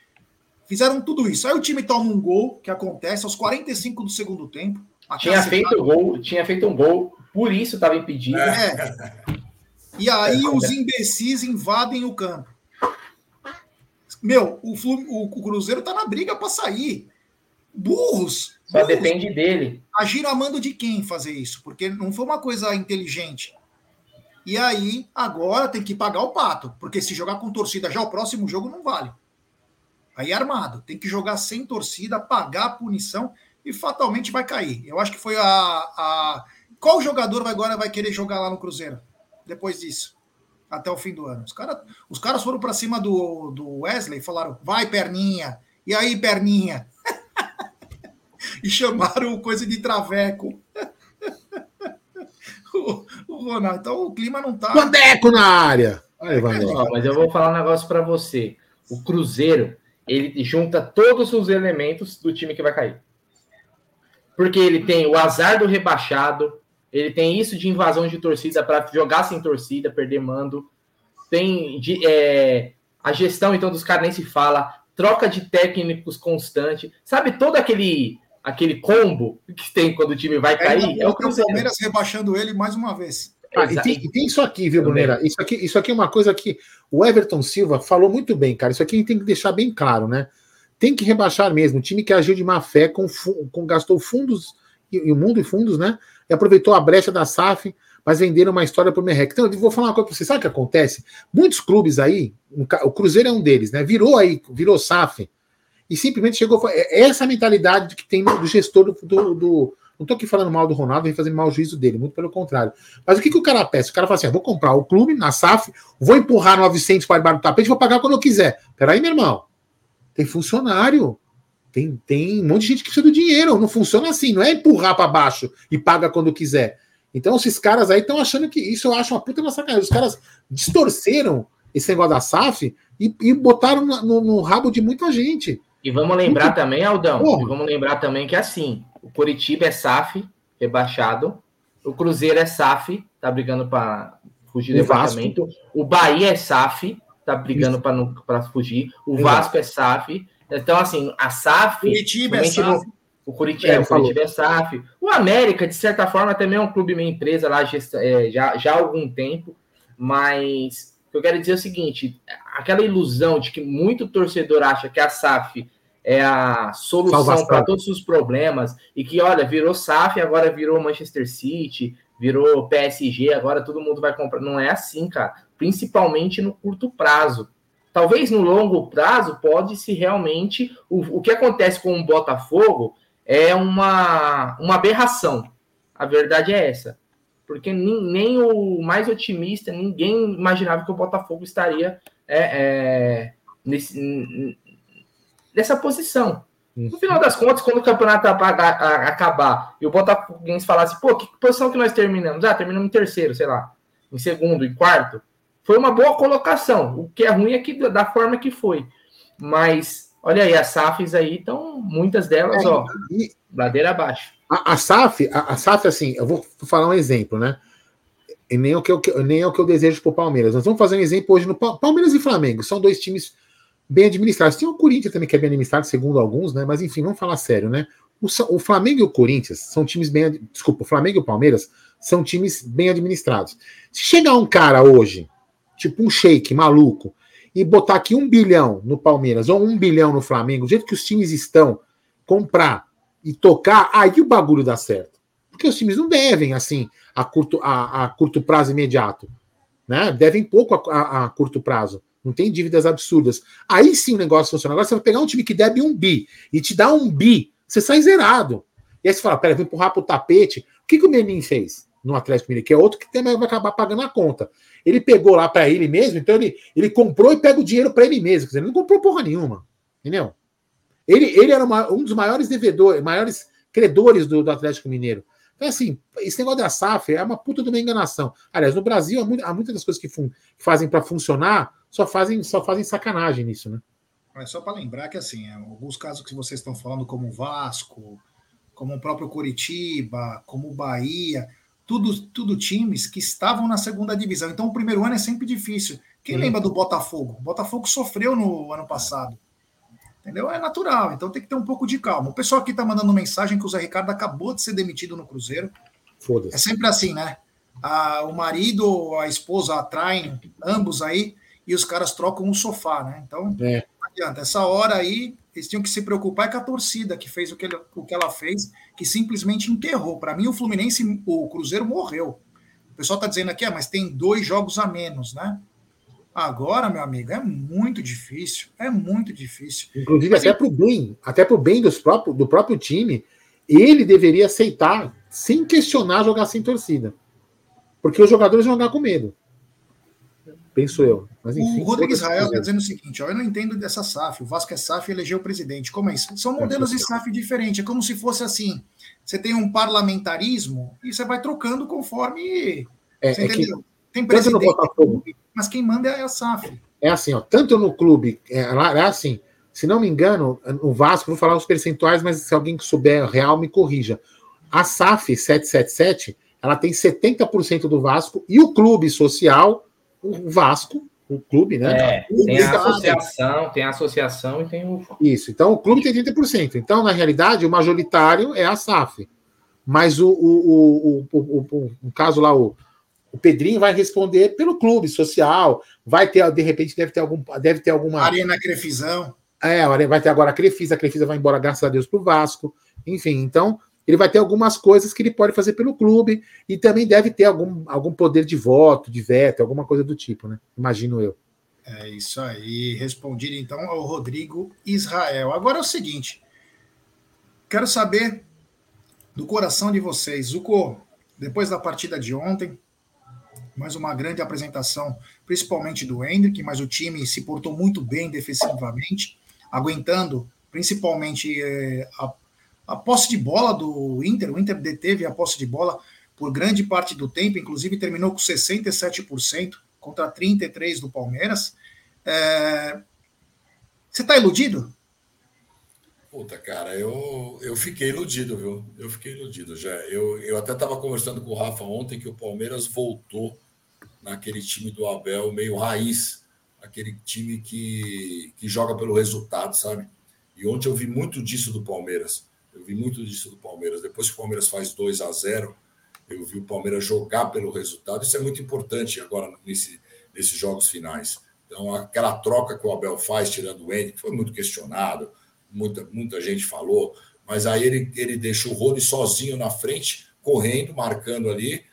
Fizeram tudo isso. Aí o time toma um gol, que acontece aos 45 do segundo tempo. Tinha feito, gol, tinha feito um gol por isso estava impedido. É. E aí é, os imbecis invadem o campo. Meu, o, o Cruzeiro tá na briga para sair. Burros. Só burros. depende dele. Agiram a mando de quem fazer isso? Porque não foi uma coisa inteligente. E aí, agora tem que pagar o pato. Porque se jogar com torcida já o próximo jogo não vale. Aí é armado. Tem que jogar sem torcida, pagar a punição. e fatalmente vai cair. Eu acho que foi a. a... Qual jogador agora vai querer jogar lá no Cruzeiro? Depois disso, até o fim do ano. Os, cara, os caras foram para cima do, do Wesley e falaram: vai, perninha. E aí, perninha? e chamaram coisa de traveco. o, o Ronaldo. Então o clima não tá. Bandeco na área! Aí, vai, mas eu vou falar um negócio para você. O Cruzeiro, ele junta todos os elementos do time que vai cair. Porque ele tem o azar do rebaixado, ele tem isso de invasão de torcida para jogar sem torcida, perder mando. Tem de, é, a gestão, então, dos caras nem se fala. Troca de técnicos constante. Sabe todo aquele aquele combo que tem quando o time vai cair? É, é o Palmeiras rebaixando ele mais uma vez. Ah, e, tem, e, tem, isso aqui, viu, Bruneira? Isso aqui, isso aqui é uma coisa que o Everton Silva falou muito bem, cara. Isso aqui a gente tem que deixar bem claro, né? Tem que rebaixar mesmo. O time que agiu de má fé, com, com gastou fundos, e, e o mundo e fundos, né? E aproveitou a brecha da SAF, mas venderam uma história pro Merrec. Então, eu vou falar uma coisa pra você. Sabe o que acontece? Muitos clubes aí, o Cruzeiro é um deles, né? Virou aí, virou SAF, e simplesmente chegou. É essa mentalidade que tem do gestor do, do, não estou aqui falando mal do Ronaldo e fazendo mal o juízo dele, muito pelo contrário. Mas o que, que o cara peça? O cara fala assim: ah, vou comprar o clube na SAF, vou empurrar 900 para debaixo do tapete, vou pagar quando eu quiser. Peraí, meu irmão. Tem funcionário. Tem, tem um monte de gente que precisa do dinheiro. Não funciona assim. Não é empurrar para baixo e paga quando quiser. Então, esses caras aí estão achando que isso eu acho uma puta sacanagem. Os caras distorceram esse negócio da SAF e, e botaram no, no, rabo de muita gente. E vamos lembrar também, Aldão, vamos lembrar também que é assim, o Coritiba é SAF, rebaixado. O Cruzeiro é SAF, tá brigando para fugir do rebaixamento. O Bahia é SAF, tá brigando para fugir. O Vasco é SAF. Então, assim, a SAF. Curitiba é SAF. No, o Curitiba, é, o Curitiba é SAF. O América, de certa forma, também é um clube meio empresa lá é, já, já há algum tempo. Mas que eu quero dizer é o seguinte: aquela ilusão de que muito torcedor acha que a SAF é a solução para todos os problemas e que, olha, virou SAF, agora virou Manchester City, virou PSG, agora todo mundo vai comprar. Não é assim, cara. Principalmente no curto prazo. Talvez no longo prazo pode se realmente. O, o que acontece com o Botafogo é uma, uma aberração. A verdade é essa. Porque nem, nem o mais otimista, ninguém imaginava que o Botafogo estaria é, é, nesse, dessa posição. No final das contas, quando o campeonato acabar e o Botafoguense falasse, pô, que posição que nós terminamos? Ah, terminamos em terceiro, sei lá, em segundo, em quarto. Foi uma boa colocação. O que é ruim é que da forma que foi. Mas, olha aí, as SAFs aí estão, muitas delas, é, ó, e, ladeira abaixo. A, a, SAF, a, a, SAF, assim, eu vou falar um exemplo, né? E nem é o que eu, nem é o que eu desejo para o Palmeiras. Nós vamos fazer um exemplo hoje no Palmeiras e Flamengo. São dois times bem administrados. Tem o Corinthians também que é bem administrado, segundo alguns, né? Mas enfim, vamos falar sério, né? O, o Flamengo e o Corinthians são times bem. Desculpa, o Flamengo e o Palmeiras são times bem administrados. Se chegar um cara hoje, tipo um shake maluco, e botar aqui um bilhão no Palmeiras ou um bilhão no Flamengo, do jeito que os times estão, comprar e tocar, aí o bagulho dá certo. Porque os times não devem, assim, a curto, a, a curto prazo imediato. Né? Devem pouco a, a, a curto prazo. Não tem dívidas absurdas. Aí sim o negócio funciona. Agora você vai pegar um time que deve um bi e te dá um bi, você sai zerado. E aí você fala, pera, vou empurrar pro tapete. O que, que o Menin fez no Atlético Mineiro? Que é outro que também vai acabar pagando a conta. Ele pegou lá para ele mesmo, então ele, ele comprou e pega o dinheiro para ele mesmo. Quer dizer, ele não comprou porra nenhuma. Entendeu? Ele, ele era uma, um dos maiores devedores, maiores credores do, do Atlético Mineiro. Então, assim, esse negócio da SAF é uma puta de uma enganação. Aliás, no Brasil, há, muitas das coisas que, fun, que fazem para funcionar só fazem, só fazem sacanagem nisso, né? É só para lembrar que, assim, é, alguns casos que vocês estão falando, como o Vasco, como o próprio Curitiba, como o Bahia, tudo, tudo times que estavam na segunda divisão. Então, o primeiro ano é sempre difícil. Quem uhum. lembra do Botafogo? O Botafogo sofreu no ano passado. Entendeu? É natural, então tem que ter um pouco de calma. O pessoal aqui está mandando mensagem que o Zé Ricardo acabou de ser demitido no Cruzeiro. É sempre assim, né? A, o marido, a esposa atraem ambos aí e os caras trocam um sofá, né? Então, é. não adianta. Essa hora aí, eles tinham que se preocupar é com a torcida que fez o que, ele, o que ela fez, que simplesmente enterrou. Para mim, o Fluminense, o Cruzeiro morreu. O pessoal está dizendo aqui, ah, mas tem dois jogos a menos, né? Agora, meu amigo, é muito difícil. É muito difícil. Inclusive, mas, até para o bem, até para o bem dos próprios, do próprio time, ele deveria aceitar, sem questionar, jogar sem torcida. Porque os jogadores vão jogar com medo. Penso eu. Mas, enfim, o Rodrigo Israel está dizendo o seguinte: ó, eu não entendo dessa SAF. O Vasco é SAF e elegeu o presidente. Como é isso? São é, modelos de SAF diferentes. É como se fosse assim: você tem um parlamentarismo e você vai trocando conforme. É, você é que, tem presidente, mas quem manda é a SAF. É assim, ó, tanto no clube, é, é assim, se não me engano, no Vasco, vou falar os percentuais, mas se alguém souber real, me corrija. A SAF 777, ela tem 70% do Vasco e o clube social, o Vasco, o clube, né? É, tem a associação, tem a associação e tem o. Isso, então o clube tem 30%. Então, na realidade, o majoritário é a SAF. Mas o, o, o, o, o, o caso lá, o, o Pedrinho vai responder pelo clube social, vai ter, de repente, deve ter algum, deve ter alguma. Arena Crefisão. É, vai ter agora a Crefisa, a Crefisa vai embora, graças a Deus, para o Vasco. Enfim, então ele vai ter algumas coisas que ele pode fazer pelo clube e também deve ter algum, algum poder de voto, de veto, alguma coisa do tipo, né? Imagino eu. É isso aí. Respondido então ao Rodrigo Israel. Agora é o seguinte: quero saber do coração de vocês. Zuko, depois da partida de ontem, mais uma grande apresentação, principalmente do Hendrick, mas o time se portou muito bem defensivamente aguentando principalmente é, a, a posse de bola do Inter. O Inter deteve a posse de bola por grande parte do tempo, inclusive terminou com 67% contra 33% do Palmeiras. É... Você está iludido? Puta, cara, eu, eu fiquei iludido, viu? Eu fiquei iludido já. Eu, eu até estava conversando com o Rafa ontem que o Palmeiras voltou naquele time do Abel meio raiz aquele time que, que joga pelo resultado, sabe? E ontem eu vi muito disso do Palmeiras. Eu vi muito disso do Palmeiras. Depois que o Palmeiras faz 2 a 0 eu vi o Palmeiras jogar pelo resultado. Isso é muito importante agora nesse, nesses jogos finais. Então, aquela troca que o Abel faz, tirando o Henrique, foi muito questionado, muita, muita gente falou, mas aí ele, ele deixa o Rony sozinho na frente, correndo, marcando ali,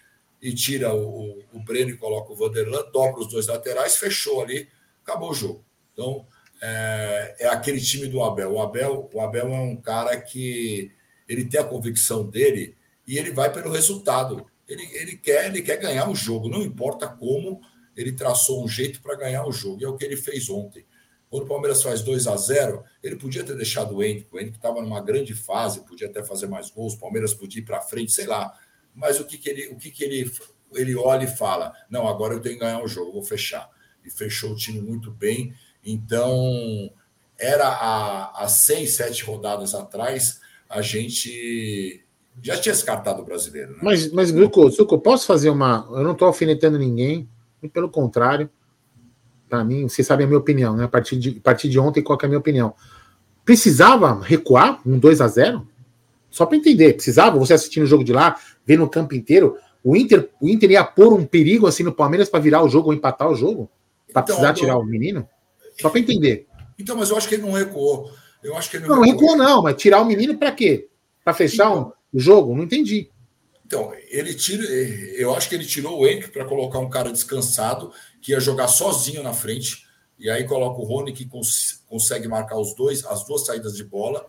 e tira o, o Breno e coloca o Vanderlan, dobra os dois laterais, fechou ali, acabou o jogo. Então, é, é, aquele time do Abel. O Abel. O Abel é um cara que ele tem a convicção dele e ele vai pelo resultado. Ele, ele, quer, ele quer ganhar o jogo, não importa como, ele traçou um jeito para ganhar o jogo. E é o que ele fez ontem. Quando o Palmeiras faz 2 a 0 ele podia ter deixado o Henrique. O Henrique estava numa grande fase, podia até fazer mais gols, o Palmeiras podia ir para frente, sei lá. Mas o que, que, ele, o que, que ele, ele olha e fala? Não, agora eu tenho que ganhar o jogo, vou fechar e fechou o time muito bem. Então, era há, há seis, sete rodadas atrás, a gente já tinha descartado o brasileiro. Né? Mas, mas Gruco, posso fazer uma. Eu não estou alfinetando ninguém, pelo contrário. Para mim, vocês sabem a minha opinião, né? A partir de, a partir de ontem, qual é a minha opinião? Precisava recuar um 2 a 0 Só para entender, precisava você assistindo o jogo de lá, ver no campo inteiro. O Inter, o Inter ia pôr um perigo assim no Palmeiras para virar o jogo ou empatar o jogo? Para então, precisar tirar o menino? Só para entender. Então, mas eu acho que ele não recuou. Eu acho que ele não, não recuou. recuou, não, mas tirar o menino para quê? Para fechar então, um, o jogo? Não entendi. Então, ele tira. Eu acho que ele tirou o Henrique para colocar um cara descansado, que ia jogar sozinho na frente. E aí coloca o Rony, que cons consegue marcar os dois, as duas saídas de bola.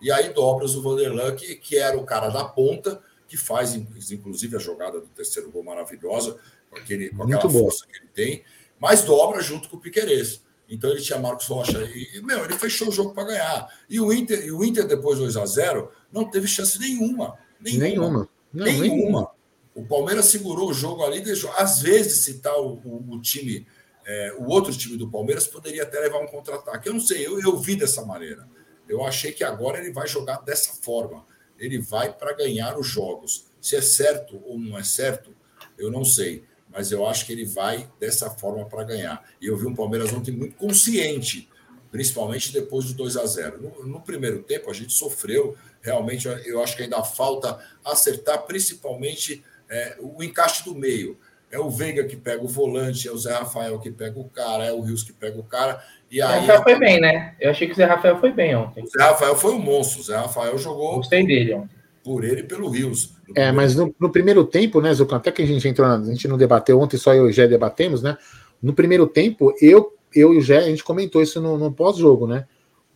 E aí dobras o Vanderlan, que, que era o cara da ponta, que faz, inclusive, a jogada do terceiro gol maravilhosa, com, aquele, com aquela força que ele tem mas dobra junto com o Piquerez. Então ele tinha Marcos Rocha e, meu, ele fechou o jogo para ganhar. E o Inter, e o Inter depois 2 a 0 não teve chance nenhuma. Nenhuma. Nenhuma. Não, nenhuma. nenhuma. O Palmeiras segurou o jogo ali, deixou. Às vezes, se tá o, o, o time, é, o outro time do Palmeiras poderia até levar um contra-ataque. Eu não sei, eu, eu vi dessa maneira. Eu achei que agora ele vai jogar dessa forma. Ele vai para ganhar os jogos. Se é certo ou não é certo, eu não sei mas eu acho que ele vai dessa forma para ganhar. E eu vi um Palmeiras ontem muito consciente, principalmente depois do 2 a 0 no, no, primeiro tempo, a gente sofreu, realmente, eu acho que ainda falta acertar, principalmente é, o encaixe do meio. É o Veiga que pega o volante, é o Zé Rafael que pega o cara, é o Rios que pega o cara. E aí, o Zé Rafael foi bem, né? Eu achei que o Zé Rafael foi bem ontem. O Zé Rafael foi um monstro. O Zé Rafael jogou. Gostei dele ontem por ele e pelo Rios. É, mas no, no, primeiro tempo, né, Zucão, até que a gente entrou, a gente não debateu ontem, só eu e o Gé debatemos, né? No primeiro tempo, eu, eu e o Gé, a gente comentou isso no, no pós-jogo, né?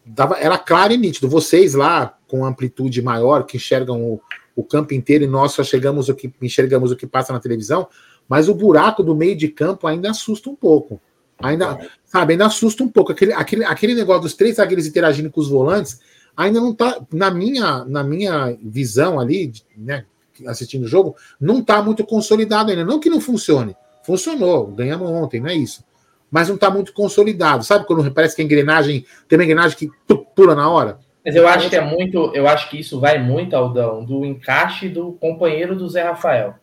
dava, era claro e nítido. Vocês lá, com amplitude maior, que enxergam o, o campo inteiro, e nós só chegamos o que enxergamos o que passa na televisão, mas o buraco do meio de campo ainda assusta um pouco. Ainda, sabe, ainda assusta um pouco. Aquele, aquele, aquele negócio dos três zagueiros interagindo com os volantes ainda não tá, na minha, na minha visão ali, né, assistindo o jogo, não tá muito consolidado ainda. Não que não funcione. Funcionou, ganhamos ontem, não é isso. Mas não tá muito consolidado. Sabe quando parece que a engrenagem tem uma engrenagem que pula na hora? Mas eu acho que é muito, eu acho que isso vai muito, Aldão, do encaixe do companheiro do Zé Rafael.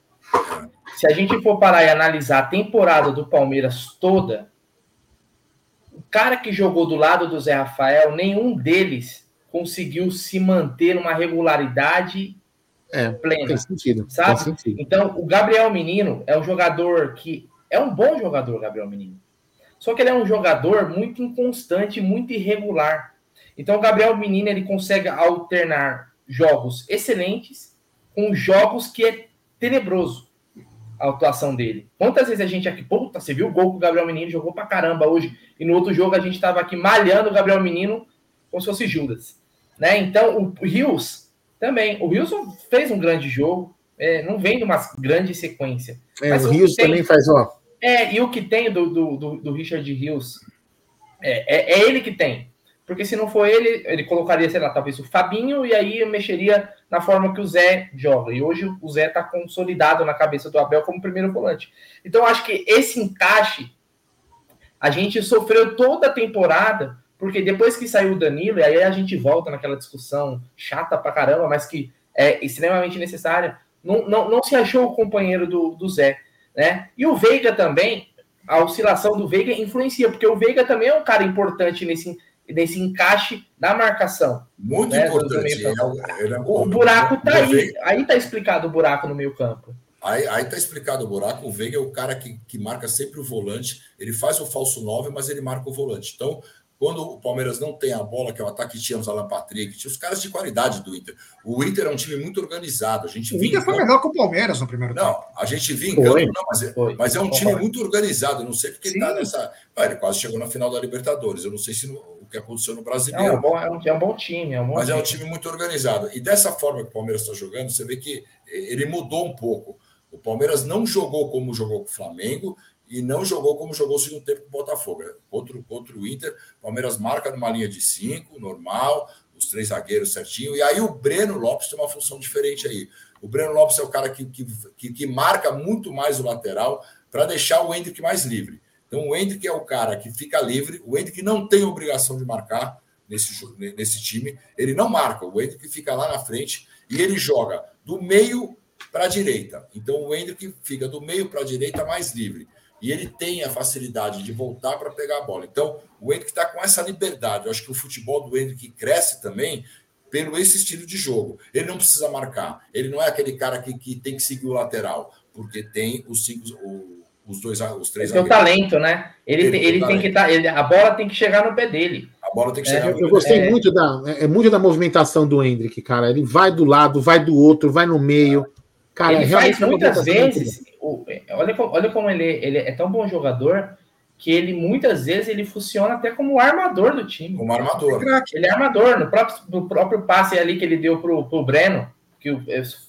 Se a gente for parar e analisar a temporada do Palmeiras toda, o cara que jogou do lado do Zé Rafael, nenhum deles conseguiu se manter numa regularidade é, plena. Tem sentido. Sabe? Tem sentido. Então, o Gabriel Menino é um jogador que é um bom jogador, Gabriel Menino. Só que ele é um jogador muito inconstante, muito irregular. Então, o Gabriel Menino ele consegue alternar jogos excelentes com jogos que é tenebroso a atuação dele. Quantas vezes a gente aqui, puta, você viu o gol que o Gabriel Menino jogou pra caramba hoje, e no outro jogo a gente tava aqui malhando o Gabriel Menino como se fosse Judas. Né? Então, o Rios também. O Rios fez um grande jogo, é, não vem de uma grande sequência. É, o Rios tem, também faz, ó. É, e o que tem do, do, do, do Richard Rios é, é, é, ele que tem. Porque se não for ele, ele colocaria, sei lá, talvez o Fabinho e aí mexeria na forma que o Zé joga. E hoje o Zé está consolidado na cabeça do Abel como primeiro volante. Então, acho que esse encaixe a gente sofreu toda a temporada porque depois que saiu o Danilo, e aí a gente volta naquela discussão chata pra caramba, mas que é extremamente necessária, não, não, não se achou o companheiro do, do Zé. Né? E o Veiga também, a oscilação do Veiga influencia, porque o Veiga também é um cara importante nesse, nesse encaixe da marcação. Muito né, importante. É, é, o buraco tá aí. Aí tá explicado o buraco no meio campo. Aí, aí tá explicado o buraco. O Veiga é o cara que, que marca sempre o volante. Ele faz o falso 9, mas ele marca o volante. Então, quando o Palmeiras não tem a bola, que é o ataque que tínhamos Alan Patrick, tinha os caras de qualidade do Inter. O Inter é um time muito organizado. A gente o Inter foi melhor que o Palmeiras no primeiro não, tempo. Não, a gente vinha em campo, não, mas, é, mas é um time muito organizado. Eu não sei porque Sim. ele tá nessa. Ah, ele quase chegou na final da Libertadores. Eu não sei se no, o que aconteceu no Brasileiro. É um bom, é um, é um bom time. É um bom mas time. é um time muito organizado. E dessa forma que o Palmeiras está jogando, você vê que ele mudou um pouco. O Palmeiras não jogou como jogou com o Flamengo e não jogou como jogou o segundo tempo com o Botafogo. Contra, contra o Inter, o Palmeiras marca numa linha de cinco, normal, os três zagueiros certinho. E aí o Breno Lopes tem uma função diferente aí. O Breno Lopes é o cara que, que, que marca muito mais o lateral para deixar o Hendrick mais livre. Então o Hendrick é o cara que fica livre, o Hendrick não tem obrigação de marcar nesse, nesse time, ele não marca, o Hendrick fica lá na frente e ele joga do meio para a direita. Então o Hendrick fica do meio para a direita mais livre e ele tem a facilidade de voltar para pegar a bola. Então, o Hendrick está com essa liberdade. Eu acho que o futebol do Hendrick cresce também pelo esse estilo de jogo. Ele não precisa marcar. Ele não é aquele cara que, que tem que seguir o lateral, porque tem os cinco, o, os dois, os três. Tem o talento, né? Ele, ele, tem, ele tem que estar. Tá, a bola tem que chegar no pé dele. A bola tem que chegar. É, eu, eu gostei é. muito da, é, é, muito da movimentação do Hendrick, cara. Ele vai do lado, vai do outro, vai no meio. Cara, ele faz muitas vezes olha, olha como ele, ele é tão bom jogador que ele muitas vezes ele funciona até como armador do time. Como armador. Ele é armador. No próprio, no próprio passe ali que ele deu pro, pro Breno, que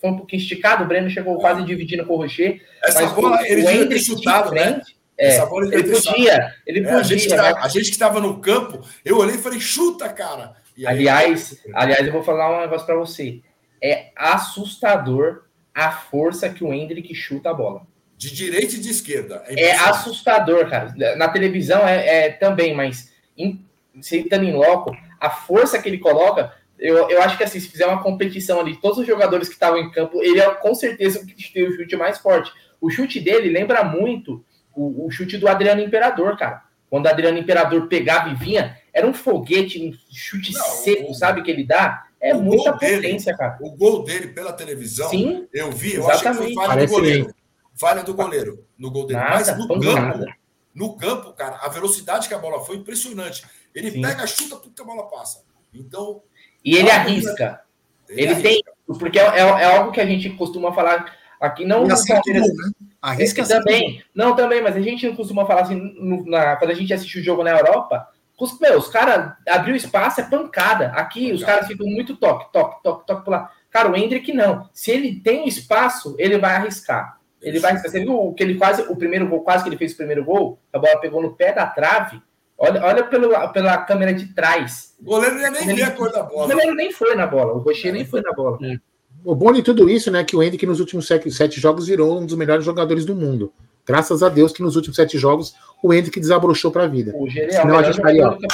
foi um pouquinho esticado, o Breno chegou quase dividindo com o Rocher. Essa bola o, ele devia ter chutado, né? É, Essa bola ele, ele podia, ele podia. É, a, gente tá, a, gente que estava no campo, eu olhei e falei, chuta, cara. Aí, aliás, aliás, eu vou falar um negócio para você. É assustador a força que o Hendrick chuta a bola. De direita e de esquerda. É, é assustador, cara. Na televisão é, é também, mas em, sentando em loco, a força que ele coloca, eu, eu acho que assim, se fizer uma competição ali, todos os jogadores que estavam em campo, ele é com certeza o que tem o chute mais forte. O chute dele lembra muito o, o chute do Adriano Imperador, cara. Quando o Adriano Imperador pegava e vinha, era um foguete, um chute Não, seco, o, sabe, que ele dá? É muita potência, dele, cara. O gol dele pela televisão, Sim, eu vi, eu exatamente. acho que foi falha do goleiro. Falha do goleiro no gol dele. Nada, Mas no campo, nada. no campo, cara, a velocidade que a bola foi impressionante. Ele Sim. pega, chuta tudo que a bola passa. Então. E ele arrisca. Ele, ele arrisca. tem. Porque é, é, é, algo que a gente costuma falar aqui, não. Assim, Palmeiras, né? Arrisca também. Não, também, mas a gente costuma falar assim, no, na, quando a gente assiste o jogo na Europa Os, meu, os caras abriu espaço, é pancada. Aqui os caras ficam muito toque, toque, toque, toque por lá. Cara, o Hendrick não. Se ele tem espaço, ele vai arriscar. Ele vai arriscar. Você viu o que ele quase, o primeiro gol, quase que ele fez o primeiro gol? A bola pegou no pé da trave. Olha, olha pelo, pela câmera de trás. O goleiro nem viu a cor da bola. O goleiro nem foi na bola. O Rocher é. nem foi na bola. É. O bom de tudo isso, né, que o Hendrick nos últimos sete, sete, jogos virou um dos melhores jogadores do mundo. Graças a Deus que nos últimos sete jogos o Hendrick desabrochou para a vida. Hoje ele é o melhor, jogador, do,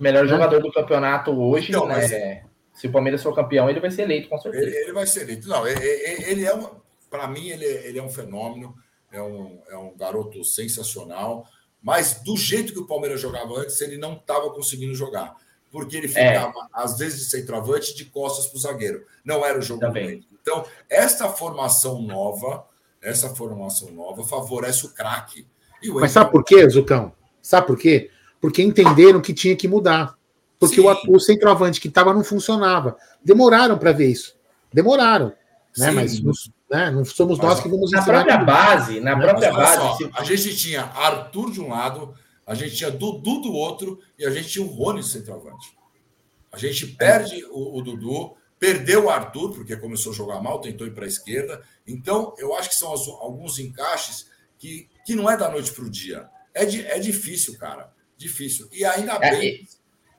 melhor jogador do campeonato hoje, então, né? Mas... Se o Palmeiras for campeão, ele vai ser eleito, com certeza. Ele, ele vai ser eleito. Não, ele, ele é uma. Para mim, ele, ele é um fenômeno, é um, é um garoto sensacional. Mas do jeito que o Palmeiras jogava antes, ele não estava conseguindo jogar. Porque ele é. ficava, é. às vezes, de centroavante de costas para o zagueiro. Não era o jogo Também. Então, esta formação nova, essa formação nova favorece o craque. Mas sabe por quê, Zucão? Sabe por quê? Porque entenderam que tinha que mudar. Porque o, o, centroavante que estava não funcionava. Demoraram para ver isso. Demoraram. Né? Mas né? não somos nós que vamos Na própria base, na né? própria base. Só, a gente tinha Arthur de um lado, a gente tinha Dudu do outro e a gente tinha o Rony centroavante. A gente perde o, o Dudu, perdeu o Arthur, porque começou a jogar mal, tentou ir para a esquerda. Então, eu acho que são as, alguns encaixes que, que não é da noite para o dia. É, de, é difícil, cara. Difícil. E ainda é, bem.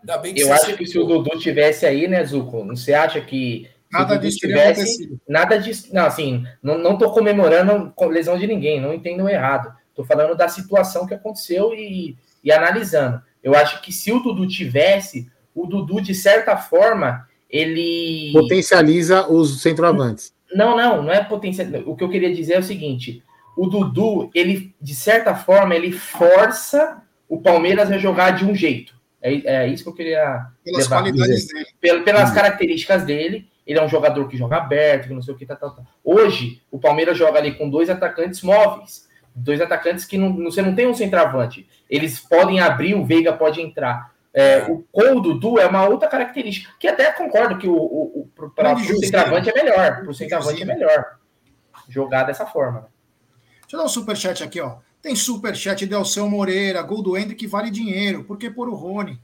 Ainda bem que eu acho que se o Dudu tivesse aí, né, Zuco? Não você acha que nada disso tivesse, nada disso, não, assim, não, não tô comemorando lesão de ninguém, não entendam errado. Tô falando da situação que aconteceu e, e analisando. Eu acho que se o Dudu tivesse, o Dudu de certa forma ele potencializa os centroavantes. Não, não, não é potencial. O que eu queria dizer é o seguinte: o Dudu, ele de certa forma, ele força o Palmeiras a jogar de um jeito. É, é isso que eu queria. Pelas levar. qualidades dele. Pelas características dele. Ele é um jogador que joga aberto, que não sei o que, tá, tá, tá. Hoje, o Palmeiras joga ali com dois atacantes móveis. Dois atacantes que não, você não tem um centroavante. Eles podem abrir, o Veiga pode entrar. É, o com o Dudu é uma outra característica, que até concordo que o, o, o para o centroavante é melhor. Para o centroavante é melhor jogar dessa forma. Deixa eu dar um superchat aqui, ó. Tem superchat Delceu Moreira, gol do Hendrick vale dinheiro. Por que pôr o Rony?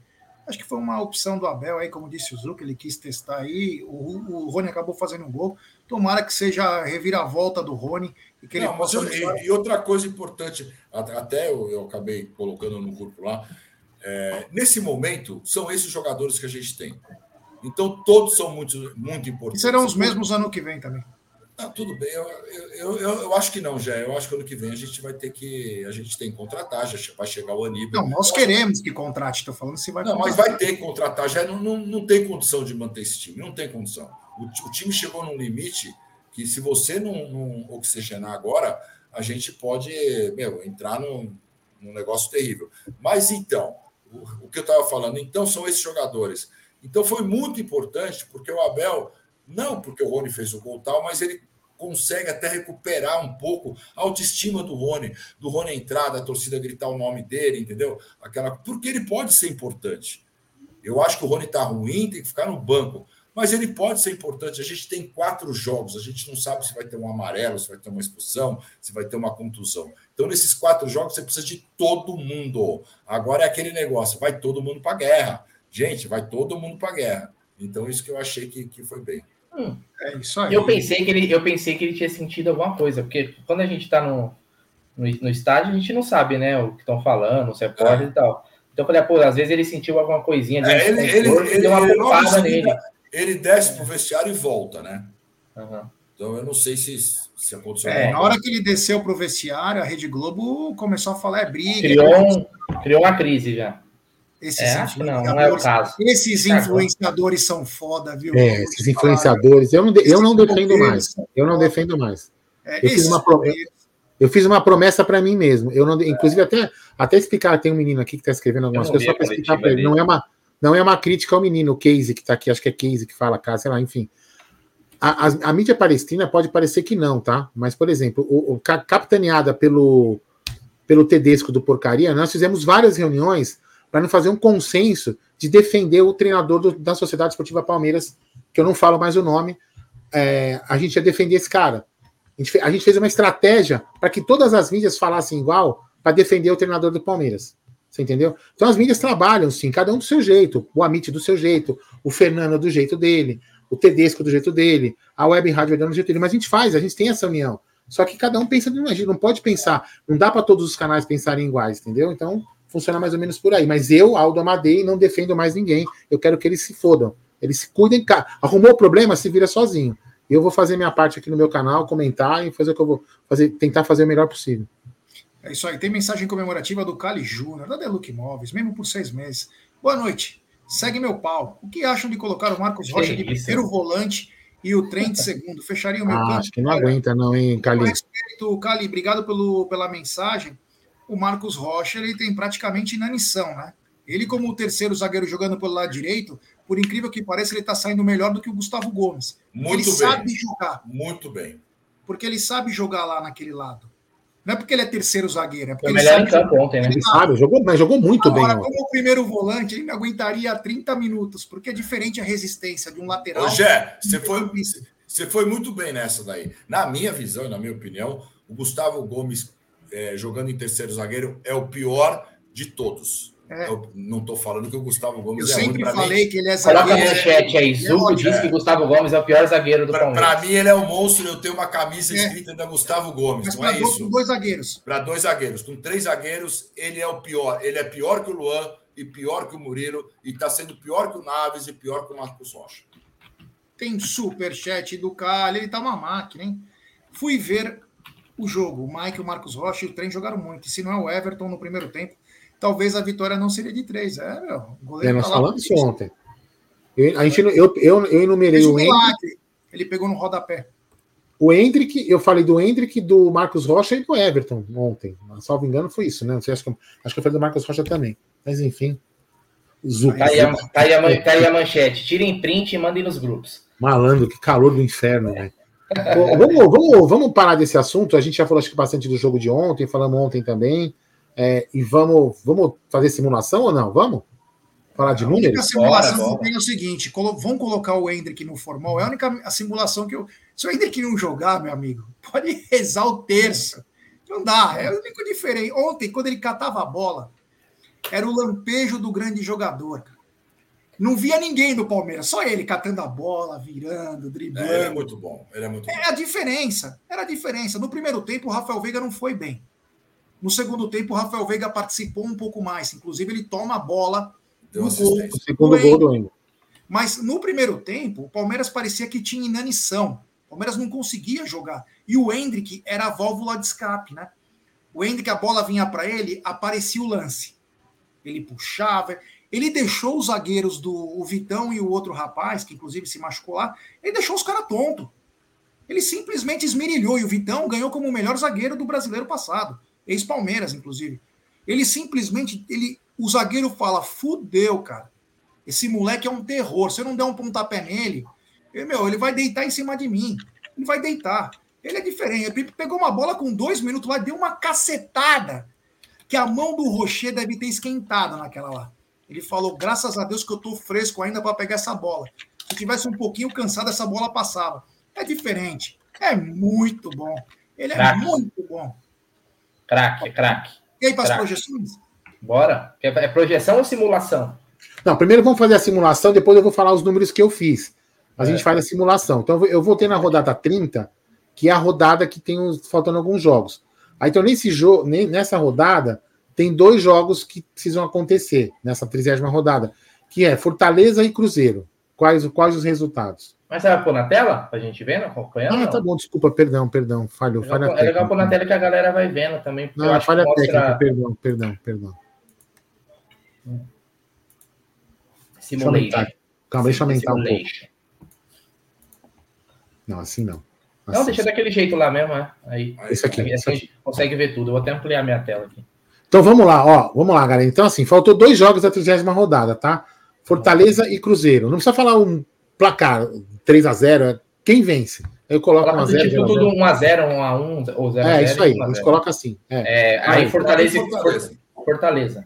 Acho que foi uma opção do Abel aí, como disse o Zuc, ele quis testar aí. O, o Rony acabou fazendo um gol. Tomara que seja a reviravolta do Rony. E, que ele Não, possa... eu, e, outra coisa importante, até eu, eu acabei colocando no grupo lá. É, nesse momento, são esses jogadores que a gente tem. Então, todos são muito, muito importantes. E serão os mesmos ano que vem também. Ah, tudo bem, eu, eu, eu, eu, acho que não, já. Eu acho que ano que vem a gente vai ter que. A gente tem que contratar, já vai chegar o Aníbal. Não, nós queremos que contrate, estou falando se vai Não, contratar. mas vai ter que contratar, já não, não, não tem condição de manter esse time, não tem condição. O, o time chegou num limite que, se você não, não, oxigenar agora, a gente pode meu, entrar num, num negócio terrível. Mas então, o, que eu estava falando, então, são esses jogadores. Então foi muito importante, porque o Abel, não porque o Rony fez o gol tal, mas ele consegue até recuperar um pouco a autoestima do Rony, do Rony entrar, da torcida gritar o nome dele, entendeu? Aquela, porque ele pode ser importante. Eu acho que o Rony está ruim, tem que ficar no banco. Mas ele pode ser importante. A gente tem quatro jogos, a gente não sabe se vai ter um amarelo, se vai ter uma expulsão, se vai ter uma contusão. Então, nesses quatro jogos, você precisa de todo mundo. Agora é aquele negócio: vai todo mundo para a guerra. Gente, vai todo mundo para a guerra. Então, isso que eu achei que, que foi bem. Hum. É isso aí. Eu pensei, que ele, eu pensei que ele tinha sentido alguma coisa, porque quando a gente está no, no, no, estádio, a gente não sabe, né, o que estão falando, se é pode é. e tal. Então eu falei, pô, às vezes ele sentiu alguma coisinha. É, ele, ele, ele, deu uma poupada nele. Ele desce pro vestiário e volta, né? Uhum. Então eu não sei se, se aconteceu. É, na hora que ele desceu pro vestiário, a Rede Globo começou a falar é briga. Criou, um, criou uma crise já. Esses é, não, não é o caso. Esses influenciadores são foda, viu? É, esses influenciadores. Eu não, eu não defendo mais. Eu não defendo mais. É, eu, fiz uma promessa, eu fiz uma promessa para mim mesmo. Eu não, inclusive, até, até explicar, tem um menino aqui que está escrevendo algumas coisas, só para explicar para ele. Não é, uma, não é uma crítica ao menino, o Casey, que está aqui, acho que é Casey que fala, cara, sei lá, enfim. A, a, a, mídia palestina pode parecer que não, tá? Mas, por exemplo, o, o capitaneada pelo, pelo Tedesco do Porcaria, nós fizemos várias reuniões para não fazer um consenso de defender o treinador do, da Sociedade Esportiva Palmeiras, que eu não falo mais o nome, é, a gente ia defender esse cara. A gente, a gente fez uma estratégia para que todas as mídias falassem igual para defender o treinador do Palmeiras. Você entendeu? Então as mídias trabalham, sim, cada um do seu jeito. O Amit do seu jeito, o Fernando do jeito dele, o Tedesco do jeito dele, a Web Rádio do jeito dele. Mas a gente faz, a gente tem essa união. Só que cada um pensa de uma não pode pensar, não dá para todos os canais pensarem iguais, entendeu? Então funciona mais ou menos por aí. Mas eu, Aldo Amadei, não defendo mais ninguém. Eu quero que eles se fodam. Eles se cuidem. Arrumou o problema, se vira sozinho. Eu vou fazer minha parte aqui no meu canal, comentar e fazer o que eu vou fazer, tentar fazer o melhor possível. É isso aí. Tem mensagem comemorativa do Cali Júnior, da Deluc Imóveis, mesmo por seis meses. Boa noite. Segue meu pau. O que acham de colocar o Marcos Rocha de primeiro volante e o trem de segundo? Fecharia o meu ah, Acho que não aguenta, não, hein, Cali? Com respeito, Cali, obrigado pelo, pela mensagem o Marcos Rocha ele tem praticamente inanição, né? Ele, como o terceiro zagueiro jogando pelo lado direito, por incrível que pareça, ele está saindo melhor do que o Gustavo Gomes. Muito ele bem. sabe jogar. Muito bem. Porque ele sabe jogar lá naquele lado. Não é porque ele é terceiro zagueiro, é porque Foi ele melhor sabe em campo ontem, né? Ele sabe, jogou, mas jogou muito Agora, bem. como o primeiro volante, ele aguentaria 30 minutos, porque é diferente a resistência de um lateral. Ô, Gé, você foi, você foi muito bem nessa daí. Na minha visão e na minha opinião, o Gustavo Gomes é, jogando em terceiro zagueiro é o pior de todos. É. Eu não estou falando que o Gustavo Gomes eu é sempre ruim. falei mim, que ele é zagueiro. Coloca no chat aí. Zuco diz que Gustavo Gomes é o pior zagueiro do Palmeiras. Para mim, ele é um monstro. Eu tenho uma camisa é. escrita da Gustavo Gomes. Mas não é isso? dois zagueiros. Para dois zagueiros. Com três zagueiros, ele é o pior. Ele é pior que o Luan e pior que o Murilo. E está sendo pior que o Naves e pior que o Marcos Rocha. Tem super chat do Cali. Ele tá uma máquina, hein? Fui ver o jogo. O Mike, o Marcos Rocha e o Trem jogaram muito. E se não é o Everton no primeiro tempo, talvez a vitória não seria de três. É, meu. O goleiro é, nós tá falamos isso ontem. Eu, a gente, eu, eu, eu enumerei o Hendrick. Ele pegou no rodapé. O Hendrick, eu falei do Hendrick, do Marcos Rocha e do Everton ontem. Salvo engano, foi isso, né? Não sei, acho, que, acho que eu falei do Marcos Rocha também. Mas enfim. Zuc, tá, aí a, tá, aí a, tá aí a manchete. Tirem print e mandem nos grupos. Malandro, que calor do inferno, velho vamos, vamos, vamos parar desse assunto. A gente já falou acho que bastante do jogo de ontem, falamos ontem também. É, e vamos, vamos fazer simulação ou não? Vamos? Falar de números? A simulação bora, bora. é o seguinte: colo vão colocar o Hendrick no formal. É a única a simulação que eu. Se o Hendrick não jogar, meu amigo, pode rezar o terço. Não dá, é o único diferente. Ontem, quando ele catava a bola, era o lampejo do grande jogador. Não via ninguém do Palmeiras, só ele catando a bola, virando, driblando. É, ele é muito bom. Ele é muito é a diferença. Era a diferença. No primeiro tempo, o Rafael Veiga não foi bem. No segundo tempo, o Rafael Veiga participou um pouco mais. Inclusive, ele toma a bola Deu no gol. O segundo gol do Endo. Mas no primeiro tempo, o Palmeiras parecia que tinha inanição. O Palmeiras não conseguia jogar. E o Hendrick era a válvula de escape, né? O Hendrick, a bola vinha para ele, aparecia o lance. Ele puxava, ele deixou os zagueiros do o Vitão e o outro rapaz, que inclusive se machucou lá, ele deixou os caras tontos. Ele simplesmente esmerilhou e o Vitão ganhou como o melhor zagueiro do brasileiro passado, ex-Palmeiras, inclusive. Ele simplesmente, ele, o zagueiro fala: fudeu, cara. Esse moleque é um terror. Se eu não der um pontapé nele, ele, meu, ele vai deitar em cima de mim. Ele vai deitar. Ele é diferente. Ele pegou uma bola com dois minutos lá, deu uma cacetada. Que a mão do Rocher deve ter esquentado naquela lá. Ele falou: graças a Deus que eu estou fresco ainda para pegar essa bola. Se tivesse um pouquinho cansado, essa bola passava. É diferente. É muito bom. Ele é muito bom. Craque, craque. E aí, para as projeções? Bora. É projeção ou simulação? Não, primeiro vamos fazer a simulação, depois eu vou falar os números que eu fiz. A é. gente faz a simulação. Então eu vou ter na rodada 30, que é a rodada que tem os, faltando alguns jogos. Aí, então, nesse jogo, nessa rodada, tem dois jogos que precisam acontecer nessa trigésima rodada, que é Fortaleza e Cruzeiro. Quais, quais os resultados? Mas você vai pôr na tela pra gente ver, acompanhando? Ah, tá bom, desculpa, perdão, perdão, falhou. É, falha é legal pôr na tela que a galera vai vendo também. Não, falha mostra... técnica, perdão, perdão, perdão. Simulation. Calma, deixa eu aumentar um pouco. Não, assim não. Assim, não, deixa daquele jeito lá mesmo, é. Aí, esse aqui. Aí, assim a gente consegue ver tudo. Eu vou até ampliar minha tela aqui. Então vamos lá, ó. Vamos lá, galera. Então, assim, faltou dois jogos da 30 rodada, tá? Fortaleza e Cruzeiro. Não precisa falar um placar 3 x 0 Quem vence? Eu coloco 1x0. Tipo tudo 1x0, 1x1 ou 0x0. É, isso aí. A gente coloca assim. É. É, aí, Fortaleza, Fortaleza. Fortaleza.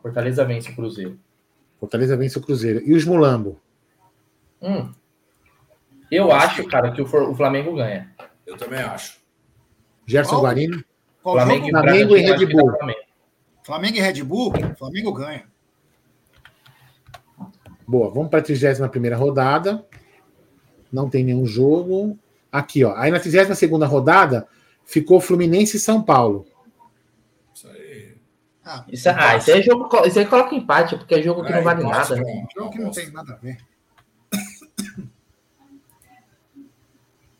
Fortaleza vence o Cruzeiro. Fortaleza vence o Cruzeiro. E os Mulambo? Hum. Eu acho, cara, que o Flamengo ganha. Eu também acho. Gerson Guarino? Flamengo, Flamengo e Red Bull. Flamengo e Red Bull, Flamengo ganha. Boa, vamos para a 31 rodada. Não tem nenhum jogo. Aqui, ó. Aí na 32 rodada ficou Fluminense e São Paulo. Isso aí. Ah, Isso, ah, isso aí, é jogo, isso aí coloca empate, porque é jogo que É, não vale empate, nada. né? jogo que não tem nada a ver.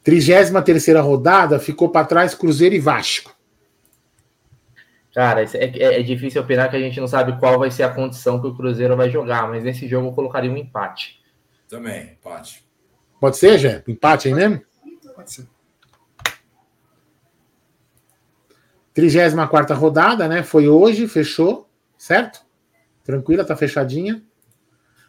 33 rodada ficou para trás Cruzeiro e Vasco. Cara, é, é, é difícil opinar que a gente não sabe qual vai ser a condição que o Cruzeiro vai jogar, mas nesse jogo eu colocaria um empate. Também, empate. Pode ser, Jé? Empate aí mesmo? Pode ser. 34 rodada, né? Foi hoje, fechou, certo? Tranquila, tá fechadinha.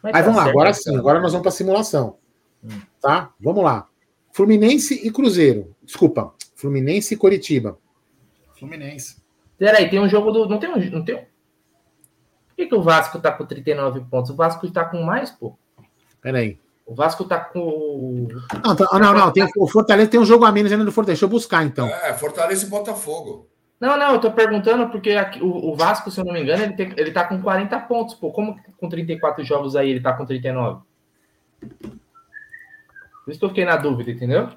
Mas Aí tá vamos lá, agora sim, agora nós vamos para simulação. Hum. Tá? Vamos lá. Fluminense e Cruzeiro. Desculpa, Fluminense e Coritiba. Fluminense. Peraí, tem um jogo do. Não tem um. Não tem um... Por que, que o Vasco tá com 39 pontos? O Vasco tá com mais, pô. Peraí. O Vasco tá com. Não, tá- não, não, tem, o Fortaleza tem um jogo a menos ainda do Fortaleza. Deixa eu buscar então. É, Fortaleza e Botafogo. Não, não, eu tô perguntando porque aqui, o, o Vasco, se eu não me engano, ele, tem, ele tá com 40 pontos, pô. Como que com 34 jogos aí ele tá com 39? Por isso que eu fiquei na dúvida, entendeu?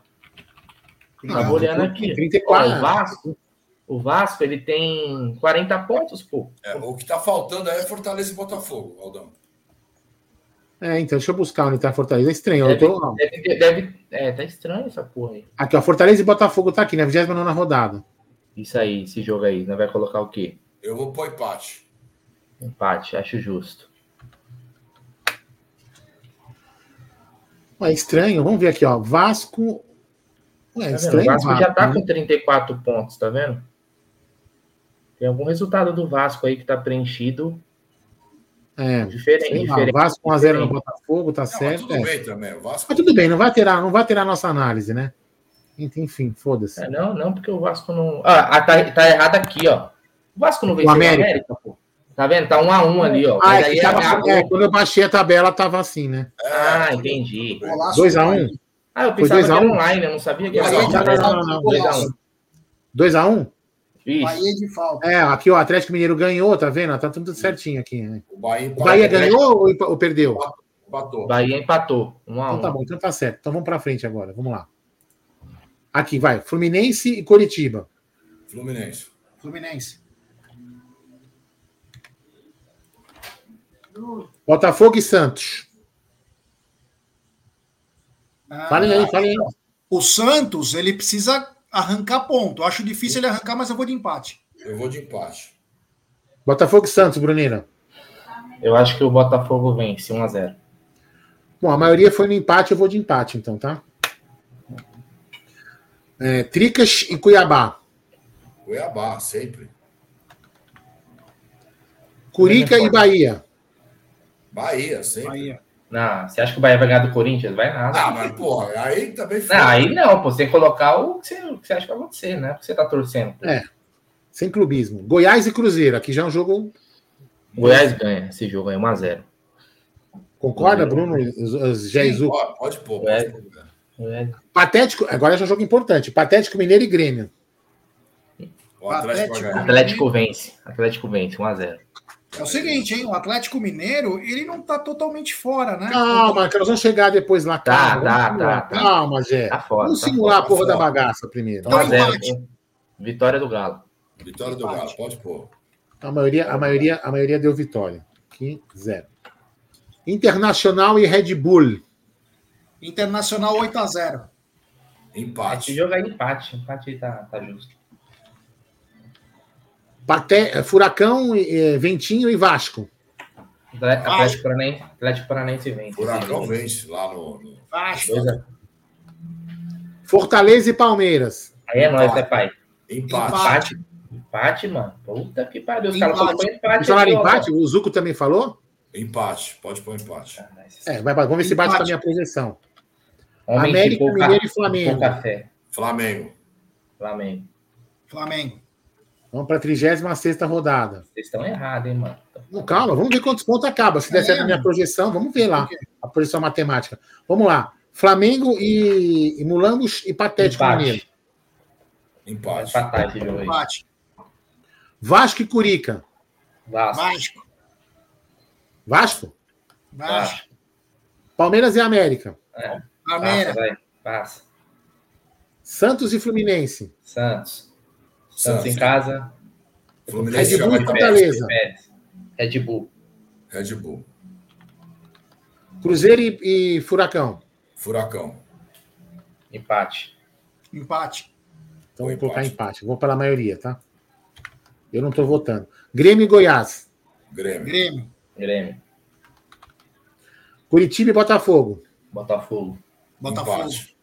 Tava Ah, olhando aqui. 34. Ó, o Vasco, o Vasco, ele tem 40 pontos, pô. É, o que tá faltando aí é Fortaleza e Botafogo, Aldão. É, então, deixa eu buscar onde tá a Fortaleza. É estranho. Eu Deve, tô, não. deve, deve- é, tá estranho essa porra aí. Aqui, ó. Fortaleza e Botafogo tá aqui, na 29 rodada. Isso aí, esse jogo aí, não vai colocar o quê? Eu vou pôr empate. Empate, acho justo. Ué, estranho. Vamos ver aqui, ó. Vasco. Ué, Tá estranho. O Vasco já tá né? com 34 pontos, tá vendo? Tem algum resultado do Vasco aí que tá preenchido É. diferente. Lá, diferente. Vasco 1x0 no Botafogo, tá Não, mas certo. tudo é. bem também. O Vasco Mas tudo bem, não vai tirar, não vai tirar a nossa análise, né? Enfim, foda-se. É, não, não, porque o Vasco não. Ah, ah, tá, tá errado aqui, ó. O Vasco não venceu o América. América, pô. Tá vendo? Tá um a um ali, ó. Ah, Mas é aí que tava- a- é, quando eu baixei a tabela, tava assim, né? Ah, tudo- entendi. tudo bem. Golaço 2 a do 1 Bahia. Ah, eu pensava dois que a era um? online, eu não sabia que era Dois a um. online. Não, não, não, não. 2 a 1. 2x1? Isso. Bahia de falta. É, aqui o Atlético Mineiro ganhou, tá vendo? Tá tudo certinho aqui. Né? O Bahia, O Bahia empatou. ganhou ou, empa- ou perdeu? Empatou. Bahia empatou. 1 a Então 1. tá bom, então tá certo. Então vamos pra frente agora, vamos lá. Aqui, vai. Fluminense e Coritiba. Fluminense. Fluminense. Botafogo e Santos. Ah, Falem aí, falem aí. O Santos, ele precisa arrancar ponto. Acho difícil ele arrancar, mas eu vou de empate. Eu vou de empate. Botafogo e Santos, Brunina. Eu acho que o Botafogo vence 1 a 0. Bom, a maioria foi no empate, eu vou de empate, então, tá? É, Tricas e Cuiabá. Cuiabá, sempre. Curica e Bahia. Bahia, sempre. Bahia. Não, você acha que o Bahia vai ganhar do Corinthians? Vai nada. Ah, mas, porra, aí também foi. Não, aí não, pô. Você tem que colocar o que você, o que você acha que vai acontecer, né? Porque você tá torcendo. É. Sem clubismo. Goiás e Cruzeiro. Aqui já é um jogo. Goiás ganha esse jogo aí, 1 a 0 Concorda, Bruno? Zé Sim, Izu? pode, pôr. Pode pôr. Patético. Agora já é um jogo importante. Patético Mineiro e Grêmio. O Atlético vai ganhar. Atlético vence. Atlético vence, 1 a 0 É o seguinte, hein? O Atlético Mineiro, ele não tá totalmente fora, né? Calma, que nós vamos chegar depois lá. Tá, Calma, tá, tá, tá. Calma, Zé. Tá fora. Vamos tá simular a fora, porra tá da fora. bagaça primeiro. 1 a 0 empate. Vitória do Galo. Vitória do Galo, pode pôr. A maioria, a maioria, a maioria deu vitória. Aqui, zero. Internacional e Red Bull. Internacional 8 a 0 Esse Empate. jogo aí empate. Empate aí tá, tá justo. Paté, Furacão, eh, Ventinho e Vasco. Atlético Paranaense, Atlético Paranaense vence. Furacão vence lá no. no- Vasco. A- Fortaleza e Palmeiras. Aí é nóis, né, pai? Empate. Empate. Empate, mano. Puta que pariu. Os caras Empate. colocou empate. Falaram empate? O Zuco também falou? Empate. Pode pôr empate. Ah, mas- É, vai, vamos ver se bate com a minha projeção. Homem América, Mineiro e Flamengo. Flamengo. Flamengo. Flamengo. Vamos para a 36 rodada. Vocês estão errados, hein, mano. Não, calma, vamos ver quantos pontos acaba. Se der É. certo a minha projeção, vamos ver lá. A projeção matemática. Vamos lá. Flamengo e, e Mulambos e Patético Mineiro. Empate. Vai Empate. aí. Empate. Vasco e Curica. Vasco. Vasco. Vasco? Vasco. Palmeiras e América. É, Palmeiras. passa, vai. Passa. Santos e Fluminense. Santos. Santos Santos. em casa. Fluminense Red Bull e Fortaleza. Red Bull. Red Bull. Cruzeiro e, e Furacão. Furacão. Empate. Empate. Então Ou vou colocar empate. empate. Vou pela maioria, tá? Eu não estou votando. Grêmio e Goiás. Grêmio. Grêmio. Grêmio. Curitiba e Botafogo. Botafogo. Botafogo. Empate.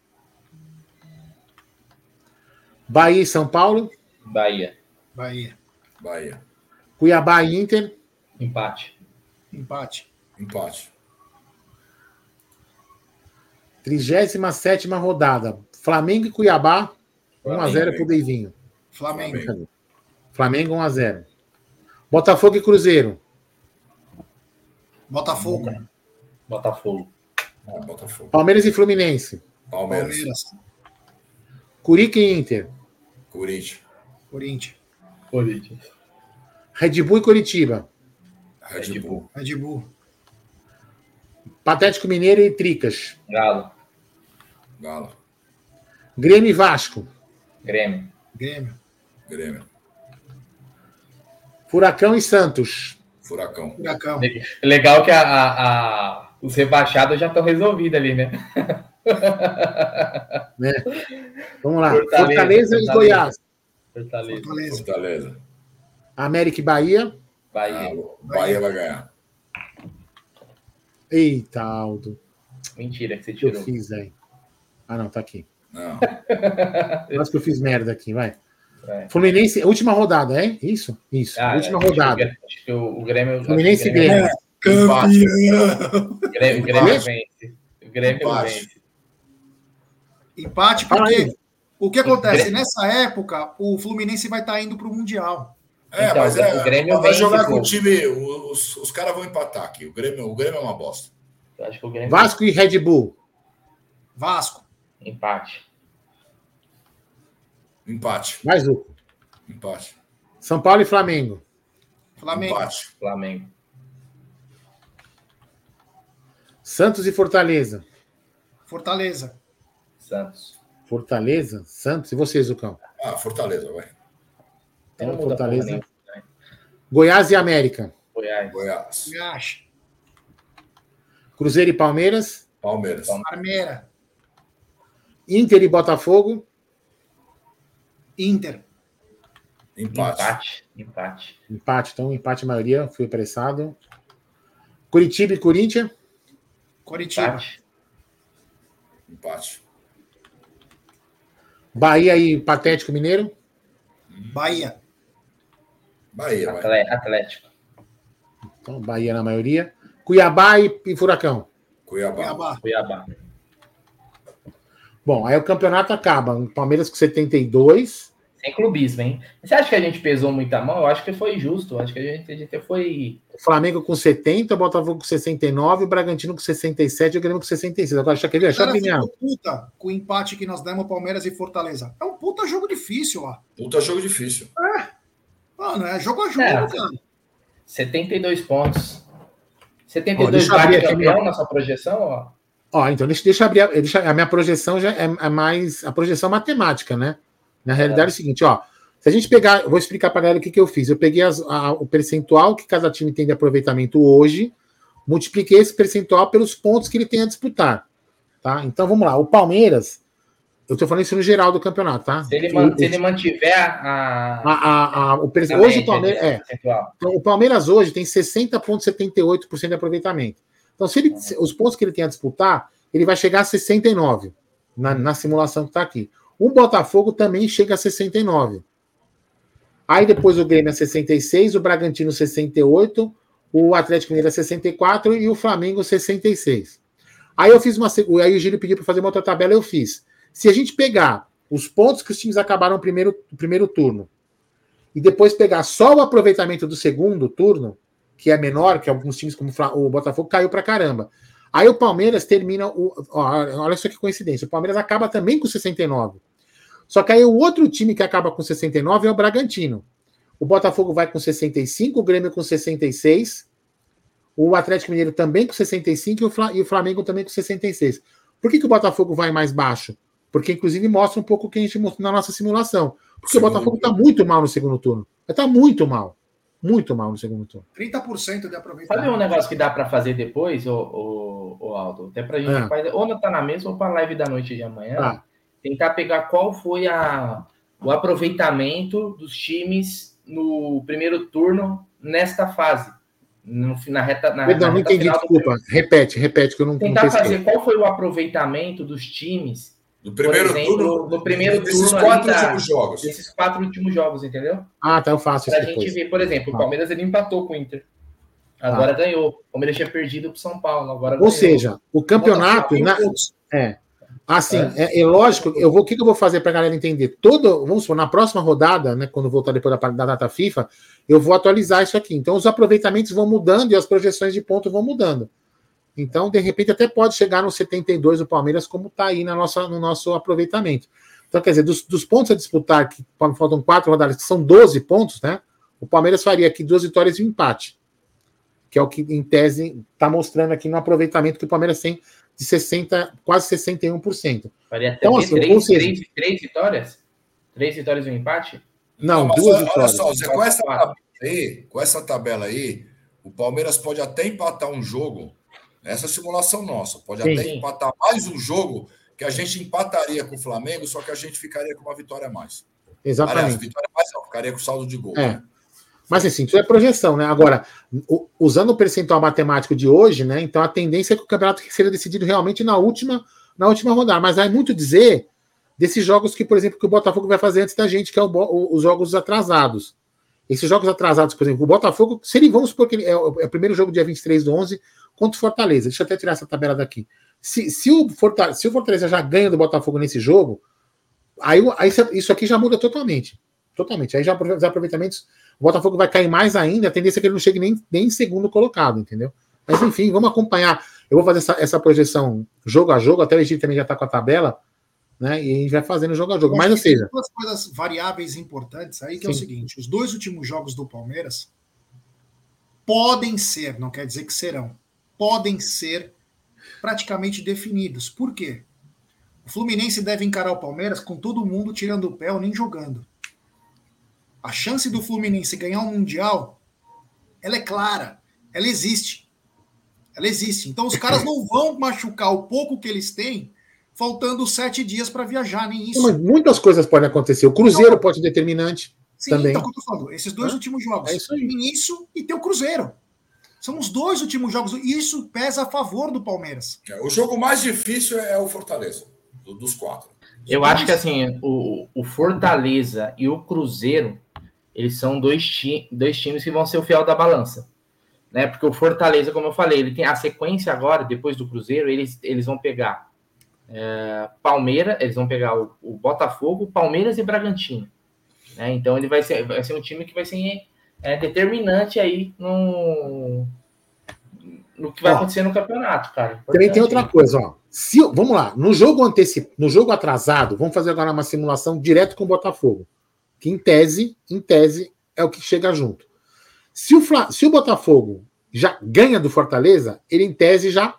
Bahia e São Paulo. Bahia. Bahia. Bahia. Cuiabá e Inter. Empate. Empate. Empate. 37 rodada. Flamengo e Cuiabá. 1x0 Flamengo. pro Deivinho. Flamengo. Flamengo. Flamengo 1x0. Botafogo e Cruzeiro. Botafogo. Botafogo. Ah, Botafogo. Palmeiras e Fluminense. Palmeiras. Palmeiras. Curica e Inter. Corinthians. Corinthians. Corinthians. Red Bull e Curitiba. Red Red Bull. Red Bull. Patético Mineiro e Tricas. Galo. Galo. Grêmio e Vasco. Grêmio. Grêmio. Grêmio. Furacão e Santos. Furacão. Furacão. Legal que a, a- a- os rebaixados já estão resolvidos ali, né? Vamos lá. Fortaleza, Fortaleza, e. Goiás. Fortaleza. Fortaleza. Fortaleza. América e Bahia. Ah, Bahia. Bahia vai ganhar. Eita, Aldo. Mentira que você que eu tirou. fiz aí? Ah, não, tá aqui. Não. Acho que eu fiz merda aqui, vai. É. Fluminense, última rodada, é? Isso? Isso. Ah, última é, acho rodada. que Acho que o, o Grêmio. Fluminense o e Grêmio, Grêmio. Campeão. o Grêmio, o Grêmio Empate. vence. O Grêmio Empate. vence. Empate, porque aí. O que acontece? Grêmio. Nessa época, o Fluminense vai estar indo para o Mundial. É, Então, mas é, o Grêmio vai jogar com o time. Os, os caras vão empatar aqui. O Grêmio, o Grêmio é uma bosta. Eu acho que o Grêmio Vasco e Red Bull. Vasco. empate. Empate. Mais um. Empate. São Paulo e Flamengo. Flamengo. Empate. Flamengo. Santos e Fortaleza. Fortaleza. Santos. Fortaleza? Santos. E você, Zucão? Ah, Fortaleza, vai. Então, não muda Fortaleza. porra né? Goiás e América. Goiás. Goiás. Gacha. Cruzeiro e Palmeiras. Palmeiras. Palmeiras. Parmeira. Inter e Botafogo. Inter. Empate. Empate. Empate. Empate, então empate a maioria, fui apressado. Curitiba e Corinthians. Coritiba. Empate. Empate. Bahia e Patético Mineiro. Bahia. Bahia, Atlético. Então, Bahia na maioria. Cuiabá e, e Furacão. Cuiabá. Cuiabá. Cuiabá. Bom, aí o campeonato acaba. O Palmeiras com 72. Sem clubismo, hein? Você acha que a gente pesou muita mão? Eu acho que foi justo. Eu acho que a gente, a gente foi. O Flamengo com 70, o Botafogo com 69, o Bragantino com 67 e o Grêmio com 66. Agora, deixa eu ver, deixa eu adivinhar. ficou puta com o empate que nós demos Palmeiras e Fortaleza. É um puta jogo difícil lá. Puta jogo difícil. Mano, é jogo a jogo, É. cara. 72 pontos. Ó, 72 deixa eu abrir bate aqui campeão sua projeção, ó. Ó, então deixa, deixa eu abrir. a- Deixa, a minha projeção já é, é mais a projeção matemática, né? Na realidade é o seguinte, ó. Se a gente pegar, eu vou explicar para galera o que, que eu fiz. Eu peguei as- a- o percentual que cada time tem de aproveitamento hoje, multipliquei esse percentual pelos pontos que ele tem a disputar. Tá? Então vamos lá. O Palmeiras, eu estou falando isso no geral do campeonato, tá? Se ele, man- o- se ele mantiver a. a- a- o a hoje o Palmeiras. É, então, o Palmeiras hoje tem 60,78% de aproveitamento. Então, se ele, se- os pontos que ele tem a disputar, ele vai chegar a 69 na, na simulação que está aqui. O Botafogo também chega a 69. Aí depois o Grêmio é 66, o Bragantino 68, o Atlético Mineiro é 64 e o Flamengo 66. Aí eu fiz uma. Aí o Gílio pediu para fazer uma outra tabela, eu fiz. Se a gente pegar os pontos que os times acabaram no primeiro, primeiro turno e depois pegar só o aproveitamento do segundo turno, que é menor, que alguns times como o Botafogo caiu pra caramba. Aí o Palmeiras termina o. ó, olha só que coincidência. O Palmeiras acaba também com 69. Só que aí o outro time que acaba com 69 é o Bragantino. o Botafogo vai com 65, o Grêmio com 66, o Atlético Mineiro também com 65 e o Flamengo também com 66. Por que, que o Botafogo vai mais baixo? Porque, inclusive, mostra um pouco o que a gente mostrou na nossa simulação. Porque segundo o Botafogo está muito mal no segundo turno. Está muito mal. Muito mal no segundo turno. 30% de aproveitamento. Sabe um negócio que dá para fazer depois, ô, ô, Aldo? Até para a gente é. fazer, ou não tá na mesa ou para a live da noite de amanhã. Ah. Tentar pegar qual foi a, o aproveitamento dos times no primeiro turno nesta fase. No, na reta, na, Perdão, não entendi, desculpa. Do... Repete, repete, que eu não Tentar não fazer qual foi o aproveitamento dos times no primeiro exemplo, turno, no primeiro desses turno quatro da, últimos jogos. Desses quatro últimos jogos, entendeu? Ah, tá, eu faço isso. Pra gente ver, por exemplo, o ah. Palmeiras ele empatou com o Inter. Agora ah. ganhou. O Palmeiras tinha perdido para São Paulo. Agora Ou ganhou. seja, o campeonato. Na... É. Assim, é. É, lógico, eu vou, o que, que eu vou fazer para a galera entender? Todo, vamos supor, na próxima rodada, né, quando voltar depois da, da data FIFA, eu vou atualizar isso aqui. Então, os aproveitamentos vão mudando e as projeções de ponto vão mudando. Então, de repente, até pode chegar no 72 o Palmeiras, como está aí na nossa, no nosso aproveitamento. Então, quer dizer, dos, dos pontos a disputar, que faltam quatro rodadas, que são 12 pontos, né? O Palmeiras faria aqui duas vitórias e um empate. Que é o que, em tese, está mostrando aqui no aproveitamento que o Palmeiras tem de 60, quase 61%. Faria até então, assim, três, seja, três, três, vitórias? Três vitórias e um empate? Não, Não duas olha vitórias. Olha só, Zé, com essa, tabela aí, com essa tabela aí, o Palmeiras pode até empatar um jogo essa é simulação nossa. Pode sim, até sim. empatar mais um jogo que a gente empataria com o Flamengo, só que a gente ficaria com uma vitória a mais. Exatamente. Aliás, vitória a mais não, ficaria com saldo de gol. É. Né? Mas assim, isso é projeção, né? Agora, usando o percentual matemático de hoje, né? Então a tendência é que o campeonato seja decidido realmente na última, na última rodada. Mas vai muito dizer desses jogos que, por exemplo, que o Botafogo vai fazer antes da gente, que é o, o, os jogos atrasados. Esses jogos atrasados, por exemplo, o Botafogo, se ele, vamos supor que é o, é o primeiro jogo dia 23 do 11, contra o Fortaleza. Deixa eu até tirar essa tabela daqui. Se, se, o, Fortaleza, se o Fortaleza já ganha do Botafogo nesse jogo, aí, aí isso aqui já muda totalmente. Totalmente. Aí já os aproveitamentos. O Botafogo vai cair mais ainda, a tendência é que ele não chegue nem, nem em segundo colocado, entendeu? Mas enfim, vamos acompanhar. Eu vou fazer essa, essa projeção jogo a jogo, até o Egito também já está com a tabela, né? E a gente vai fazendo jogo a jogo. Mas ou seja. Tem duas coisas variáveis importantes aí, que sim. é o seguinte: os dois últimos jogos do Palmeiras podem ser, não quer dizer que serão, podem ser praticamente definidos. Por quê? O Fluminense deve encarar o Palmeiras com todo mundo tirando o pé ou nem jogando. A chance do Fluminense ganhar um Mundial, ela é clara, ela existe. Ela existe. Então os caras não vão machucar o pouco que eles têm, faltando sete dias para viajar, nem isso. Mas muitas coisas podem acontecer. O Cruzeiro então, pode ser determinante. Sim, também. então, o que eu falando, esses dois últimos jogos. É isso aí. Tem isso e tem o Cruzeiro. São os dois últimos jogos. E isso pesa a favor do Palmeiras. É, o jogo mais difícil é o Fortaleza, dos quatro. Eu acho que assim, o, o Fortaleza e o Cruzeiro, eles são dois, ti dois times que vão ser o fiel da balança. Né? Porque o Fortaleza, como eu falei, ele tem a sequência agora, depois do Cruzeiro, eles, eles vão pegar é, Palmeiras, eles vão pegar o, o, Botafogo, Palmeiras e Bragantino. Né? Então ele vai ser, vai ser um time que vai ser é determinante aí no, no que vai ó, acontecer no campeonato, cara. Também tem outra coisa, ó. Se, vamos lá, no jogo antecip, no jogo atrasado, vamos fazer agora uma simulação direto com o Botafogo, que em tese, em tese é o que chega junto. Se o, se o Botafogo já ganha do Fortaleza, ele em tese já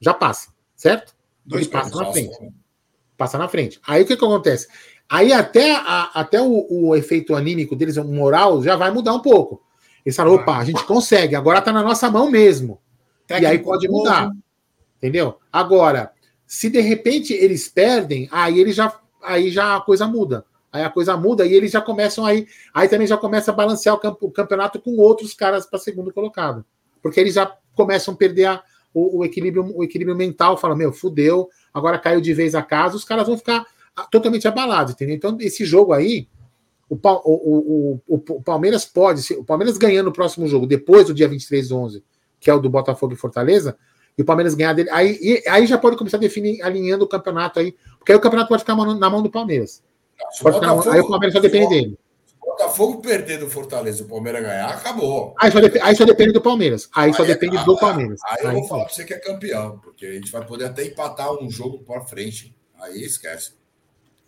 já passa, certo? Dois passa na frente. Passa na frente. Aí o que, que acontece? Aí até, a, até o, o, efeito anímico deles, o moral, já vai mudar um pouco. Eles falam, opa, a gente consegue, agora tá na nossa mão mesmo. Técnico e aí pode mudar. Entendeu? Agora, se de repente eles perdem, aí ele já aí já a coisa muda. Aí a coisa muda e eles já começam aí, aí também já começa a balancear o, campo, o campeonato com outros caras para segundo colocado. Porque eles já começam a perder a, o, o, equilíbrio, o equilíbrio mental, fala, meu, fudeu, agora caiu de vez a casa, os caras vão ficar totalmente abalado, entendeu? Então, esse jogo aí, o, o, o, o, Palmeiras pode, o Palmeiras ganhando o próximo jogo, depois do dia 23 de 11, que é o do Botafogo e Fortaleza, e o Palmeiras ganhar dele, aí, aí já pode começar a definir, alinhando o campeonato aí, porque aí o campeonato pode ficar na mão do Palmeiras. Botafogo, aí o Palmeiras só depende dele. Se o Botafogo perder do Fortaleza e o Palmeiras ganhar, acabou. Aí só, dep aí só depende do Palmeiras. Aí, aí só depende é, do Palmeiras. Aí, aí eu vou falar pra você que é campeão, porque a gente vai poder até empatar um jogo para frente. Aí esquece.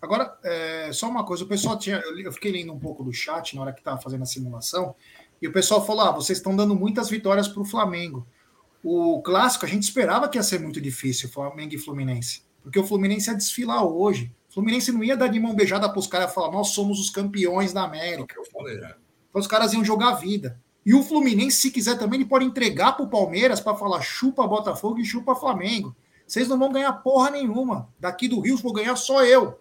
Agora, é, só uma coisa, o pessoal tinha. Eu fiquei lendo um pouco do chat na hora que estava fazendo a simulação, e o pessoal falou: ah, vocês estão dando muitas vitórias para o Flamengo. O clássico a gente esperava que ia ser muito difícil, Flamengo e Fluminense. Porque o Fluminense ia desfilar hoje. O Fluminense não ia dar de mão beijada para os caras e falar: nós somos os campeões da América. É eu falei, né? Então os caras iam jogar a vida. E o Fluminense, se quiser também, ele pode entregar para o Palmeiras para falar chupa Botafogo e chupa Flamengo. Vocês não vão ganhar porra nenhuma. Daqui do Rio vou ganhar só eu.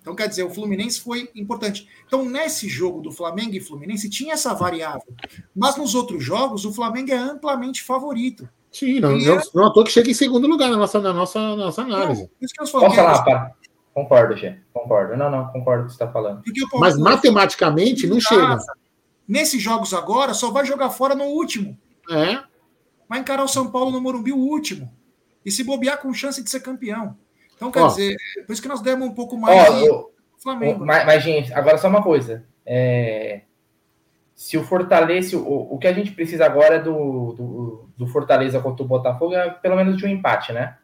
Então, quer dizer, o Fluminense foi importante. Então, nesse jogo do Flamengo e Fluminense, tinha essa variável. Mas nos outros jogos, o Flamengo é amplamente favorito. Sim, não, não, é... não à toa que chega em segundo lugar na nossa, na nossa, na nossa análise. Não, isso que eu Posso falar, pá? Concordo, Gê. Concordo. Não, não, concordo com o que você está falando. Mas matematicamente não chega. Nesses jogos agora, só vai jogar fora no último. É. Vai encarar o São Paulo no Morumbi o último. E se bobear com chance de ser campeão. Então, quer ó, dizer, por isso que nós demos um pouco mais ó, Flamengo. Mas, mas, gente, agora só uma coisa. É, se o Fortaleza, o, o que a gente precisa agora é do, do, do, Fortaleza contra o Botafogo é pelo menos de um empate, né?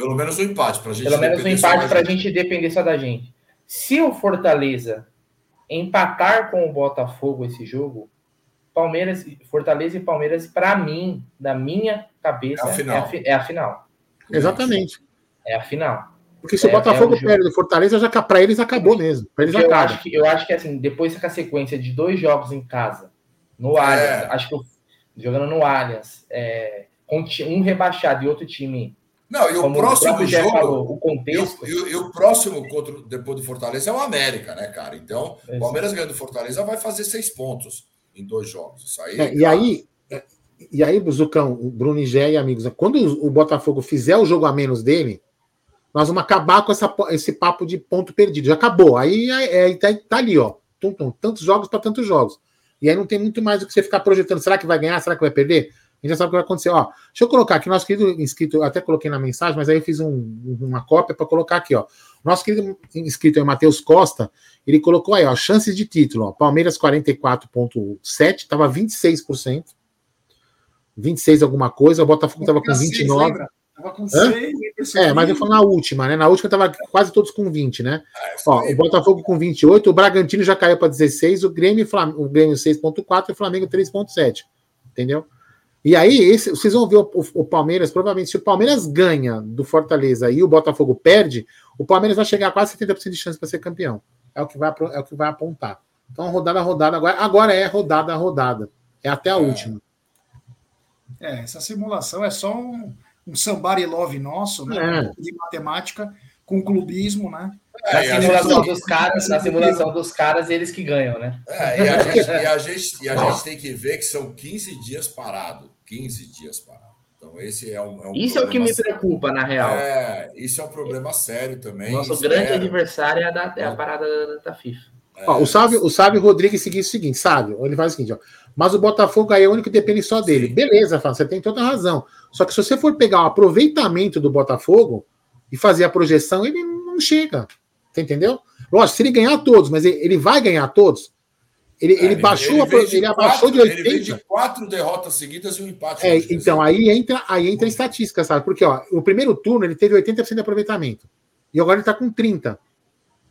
Pelo menos um empate, para a gente Pelo menos um empate para a gente depender só da gente. Se o Fortaleza empatar com o Botafogo esse jogo, Palmeiras, Fortaleza e Palmeiras, para mim, da minha cabeça, é a final. É a, é a final. Exatamente. É a final. Porque se é, o Botafogo é perde do Fortaleza, já para eles acabou mesmo. Eles eu, acho que, eu acho que assim, depois com a sequência de dois jogos em casa, no é. Allianz, acho que eu, jogando no Allianz, é, com um rebaixado e outro time. Não, e o próximo o jogo. Falou, o contexto. E, e, e, o próximo contra, depois do Fortaleza é o América, né, cara? Então, o Palmeiras ganhando do Fortaleza vai fazer seis pontos em dois jogos. Isso aí. É, e aí. É, e aí, Zucão, o Bruno e Gé e amigos, quando o Botafogo fizer o jogo a menos dele, nós vamos acabar com essa, esse papo de ponto perdido. Já acabou. Aí é, é, tá, tá, ali, ó. Tum, tum, tantos jogos para tantos jogos. E aí não tem muito mais do que você ficar projetando. Será que vai ganhar? Será que vai perder? A gente já sabe o que vai acontecer. Ó, deixa eu colocar aqui, nosso querido inscrito, eu até coloquei na mensagem, mas aí eu fiz um, uma cópia para colocar aqui, ó. Nosso querido inscrito é Matheus Costa, ele colocou aí, ó, chances de título, ó. Palmeiras 44,7, estava 26%. 26 alguma coisa, o Botafogo estava com 29. Lembra? Tava com 6. É, mas eu falo na última, né? Na última tava quase todos com 20, né? É, Ó, o Botafogo com 28, o Bragantino já caiu para 16, o Grêmio, o Grêmio 6,4 e o Flamengo 3,7. Entendeu? E aí, esse, vocês vão ver o, o, o, Palmeiras, provavelmente, se o Palmeiras ganha do Fortaleza e o Botafogo perde, o Palmeiras vai chegar a quase 70% de chance para ser campeão. É o que vai, é o que vai apontar. Então, rodada a rodada, agora, agora é rodada a rodada. É até a é. última. É, essa simulação é só um um somebody love nosso, né? É. de matemática com clubismo, né? É, na simulação dos caras, na simulação dos caras, eles que ganham, né? É, e, a gente, e, a gente, e a gente tem que ver que são 15 dias parado. 15 dias parado. Então, esse é um. É um isso é o que me preocupa, na real. É, isso é um problema sério também. Nosso grande adversário é a, da, é a parada da, da FIFA. Ó, o Sábio, o Sábio Rodrigues seguiu o seguinte, Sábio, ele faz o seguinte, ó, mas o Botafogo aí é o único que depende só dele. Sim. Beleza, Fábio, você tem toda a razão. Só que se você for pegar o aproveitamento do Botafogo e fazer a projeção, ele não chega. Você entendeu? Lógico, se ele ganhar todos, mas ele, ele vai ganhar todos. Ele, é, ele baixou ele, ele, ele abaixou de 80. Ele de quatro derrotas seguidas e um empate. É, então, aí entra, aí entra a estatística, sabe? Porque ó, o primeiro turno ele teve 80% de aproveitamento. E agora ele está com 30%.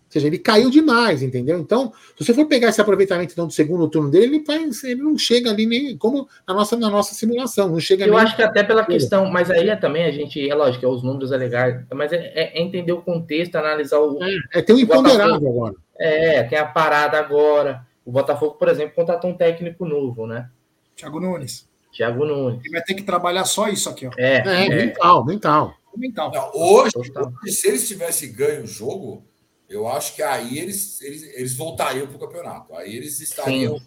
Ou seja, ele caiu demais, entendeu? Então, se você for pegar esse aproveitamento então, do segundo turno dele, ele, vai, ele não chega ali nem como na nossa, na nossa simulação, não chega Eu nem... acho que até pela questão, mas aí é também a gente, é lógico, é os números é legal, mas é, é, entender o contexto, analisar o. É, é ter um imponderável agora. É, tem a parada agora. O Botafogo, por exemplo, contratou um técnico novo, né? Thiago Nunes. Thiago Nunes. Ele vai ter que trabalhar só isso aqui, ó. É, é, é. mental, mental. mental. Não, hoje, hoje, se eles tivessem ganho o jogo eu acho que aí eles, eles, eles voltariam para o campeonato. Aí eles estariam.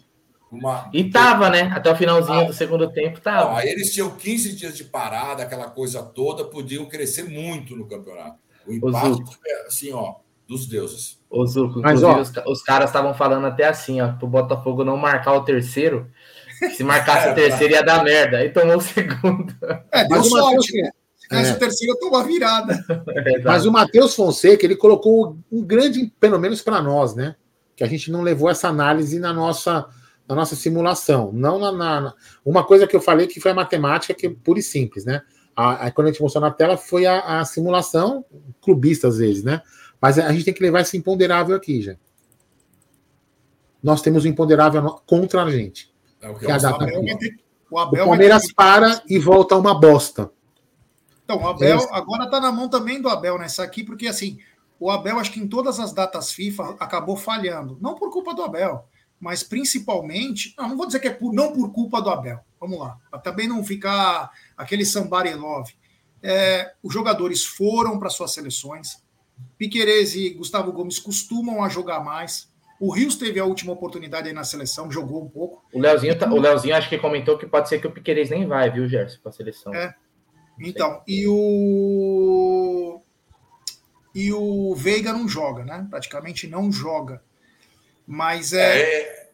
Uma... E tava, né? Até o finalzinho ah, do segundo tempo tava. Não, aí eles tinham 15 dias de parada, aquela coisa toda, podiam crescer muito no campeonato. O impacto é assim, ó, dos deuses. Ô, Zuco, Mas, ó, os, os, caras estavam falando até assim, ó, pro Botafogo não marcar o terceiro. Se marcasse é, o terceiro ia dar merda. Aí tomou o segundo. É, deu sorte, né? Essa é. terceira toma virada. É Mas o Matheus Fonseca, ele colocou um grande, pelo menos para nós, né? Que a gente não levou essa análise na nossa, na nossa simulação. Não na, na, Uma coisa que eu falei que foi a matemática, que é pura e simples, né? A, a, quando a gente mostrou na tela foi a, a simulação, clubista às vezes, né? Mas a gente tem que levar esse imponderável aqui, já. Nós temos um imponderável contra a gente. É o que Que é a eu data falo. FIFA. O O Abel vai Palmeiras ter- para e volta uma bosta. Então, o Abel Esse- agora tá na mão também do Abel nessa aqui, porque assim, o Abel acho que em todas as datas FIFA acabou falhando. Não por culpa do Abel, mas principalmente, não, não vou dizer que é por, não por culpa do Abel. Vamos lá, para também não ficar aquele somebody love. É, os jogadores foram para suas seleções. Piquerez e Gustavo Gomes costumam a jogar mais. O Rios teve a última oportunidade aí na seleção, jogou um pouco. O Leozinho, tá- o Leozinho acho que comentou que pode ser que o Piqueires nem vai, viu, Gerson, pra seleção. É. Então, e o. E o Veiga não joga, né? Praticamente não joga. Mas é. É,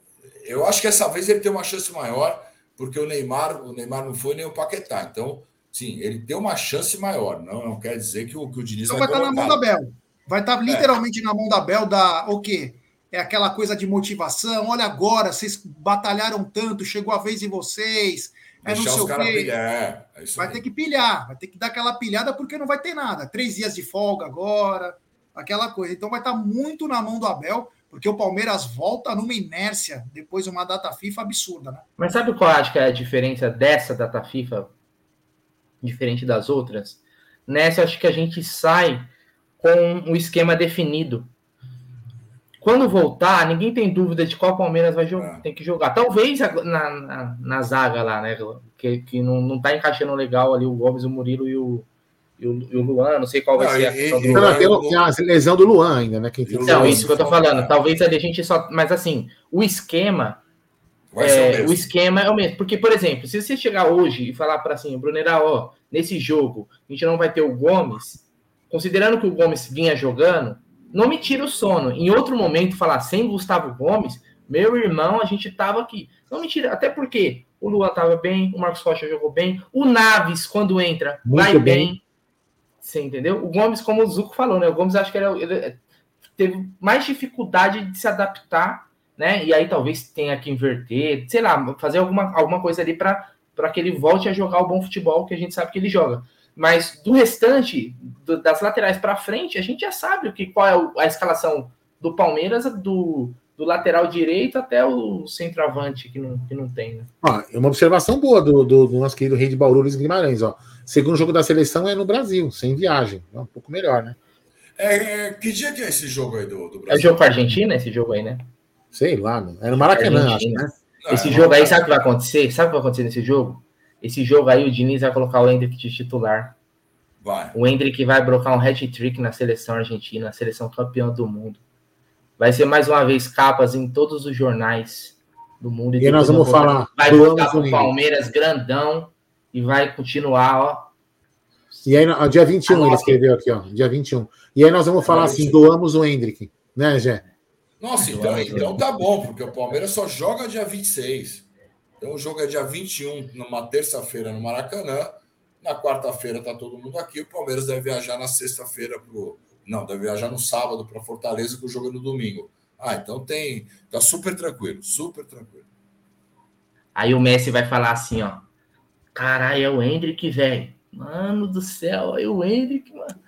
eu acho que essa vez ele tem uma chance maior, porque o Neymar, o Neymar não foi nem o Paquetá. Então, sim, ele tem uma chance maior. Não, não quer dizer que o, que o Diniz então vai estar na mão da Bel. Vai estar literalmente na mão da Bel da. O quê? É aquela coisa de motivação. Olha agora, vocês batalharam tanto, chegou a vez de vocês. É não Deixar sei os o caras quê. pilhar. É, é isso Vai aí. ter que pilhar, vai ter que dar aquela pilhada porque não vai ter nada. Três dias de folga agora, aquela coisa. Então vai estar muito na mão do Abel, porque o Palmeiras volta numa inércia depois de uma data FIFA absurda, né? Mas sabe qual eu acho que é a diferença dessa data FIFA, diferente das outras? Nessa, eu acho que a gente sai com o esquema definido. Quando voltar, ninguém tem dúvida de qual Palmeiras vai jogar, É. tem que jogar. Talvez na, na, na zaga lá, né? Que, que não, não tá encaixando legal ali o Gomes, o Murilo e o, e o, e o Luan. Não sei qual vai Não, ser a questão e- do Luan. não, tem, o- tem a lesão do Luan ainda, né? Quem tem o Então, Luan, isso que eu tô falando. faltar. Talvez ali a gente só. Mas assim, o esquema Vai ser o é, mesmo. o esquema é o mesmo. Porque, por exemplo, se você chegar hoje e falar para assim, Brunera, ó, nesse jogo a gente não vai ter o Gomes, considerando que o Gomes vinha jogando, não me tira o sono. Em outro momento, falar sem Gustavo Gomes, meu irmão, a gente tava aqui. Não me tira, até porque o Luan tava bem, o Marcos Rocha jogou bem, o Naves, quando entra, Muito vai bem. bem. Você entendeu? O Gomes, como o Zuco falou, né? O Gomes acho que era, ele teve mais dificuldade de se adaptar né? E aí talvez tenha que inverter, sei lá, fazer alguma, alguma coisa ali para que ele volte a jogar o bom futebol que a gente sabe que ele joga. Mas do restante, do- das laterais para frente, a gente já sabe o que, qual é a escalação do Palmeiras, do, do lateral direito até o centroavante, que não, que não tem, né? Ó, é uma observação boa do, do, do nosso querido rei de Bauru, Luiz Guimarães. Ó. Segundo jogo da seleção é no Brasil, sem viagem. É um pouco melhor, né? É, é, que dia que é esse jogo aí do, do É Brasil? jogo com a Argentina, esse jogo aí, né? Sei lá, mano. É no Maracanã, acho, né? Não, Esse é jogo aí, sabe o que vai acontecer? Sabe o que vai acontecer nesse jogo? Esse jogo aí, o Diniz vai colocar o Hendrick de titular. Vai. O Hendrick vai brocar um hat-trick na seleção argentina, na seleção campeã do mundo. Vai ser mais uma vez capas em todos os jornais do mundo. E nós depois vamos falar Vai voltar pro. Palmeiras grandão e vai continuar, ó. E aí, ó, dia 21 ele escreveu aqui, ó. Dia 21. E aí nós vamos falar assim: 21. doamos o Hendrick. Né, Gé? Nossa, então, então tá bom, porque o Palmeiras só joga dia 26. Então o jogo é dia 21, numa terça-feira no Maracanã. Na quarta-feira tá todo mundo aqui. O Palmeiras deve viajar na sexta-feira pro. Não, deve viajar no sábado para Fortaleza, que o jogo é no domingo. Ah, então tem. Tá super tranquilo, super tranquilo. Aí o Messi vai falar assim, ó. Caralho, é o Hendrick, velho. Mano do céu, é o Hendrick, mano.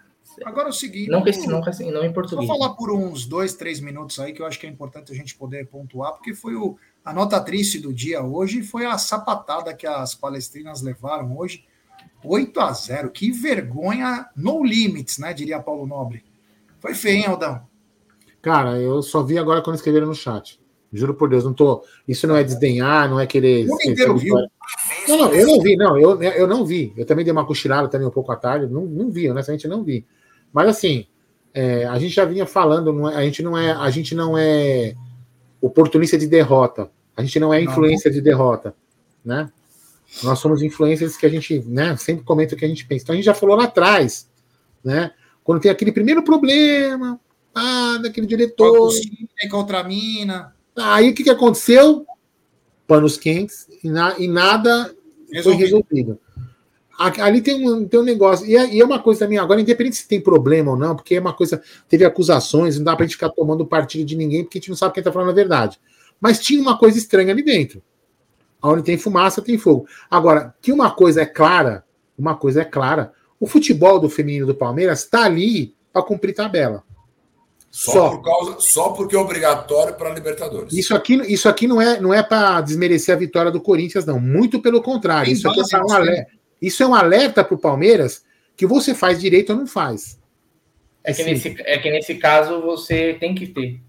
Agora é o seguinte. Não, com esse, não, não em português. falar por uns dois, três minutos aí, que eu acho que é importante a gente poder pontuar, porque foi o, a nota triste do dia hoje, foi a sapatada que as palestrinas levaram hoje. 8 a 0 Que vergonha, no limits, né? Diria Paulo Nobre. Foi feio, hein, Aldão? Cara, eu só vi agora quando escreveram no chat. Juro por Deus, não tô. Isso não é desdenhar, não é querer. O inteiro viu. Não, não, eu não vi, não, eu, eu não vi. Eu também dei uma cochilada também um pouco à tarde, não, não vi, honestamente não vi. Mas assim, é, a gente já vinha falando, é- a gente não é, a gente não é oportunista de derrota, a gente não é influência de derrota, né? Nós somos influências que a gente, né, sempre comenta o que a gente pensa. Então a gente já falou lá atrás, né? Quando tem aquele primeiro problema, ah, daquele diretor, contra a mina. Aí o que, que aconteceu? Panos quentes e, na- e nada foi Resolvido. Ali tem um, tem um negócio. E é, e é uma coisa também, agora, independente se tem problema ou não, porque é uma coisa. Teve acusações, não dá pra gente ficar tomando partido de ninguém, porque a gente não sabe quem tá falando a verdade. Mas tinha uma coisa estranha ali dentro. Onde tem fumaça, tem fogo. Agora, que uma coisa é clara, uma coisa é clara. O futebol do feminino do Palmeiras está ali para cumprir tabela. Só, só. Por causa, só porque é obrigatório para a Libertadores. Isso aqui, isso aqui não é, não é para desmerecer a vitória do Corinthians, não. Muito pelo contrário. Isso, aqui é um alerta, isso é um alerta para o Palmeiras que você faz direito ou não faz. É que, nesse, é que nesse caso você tem que ter.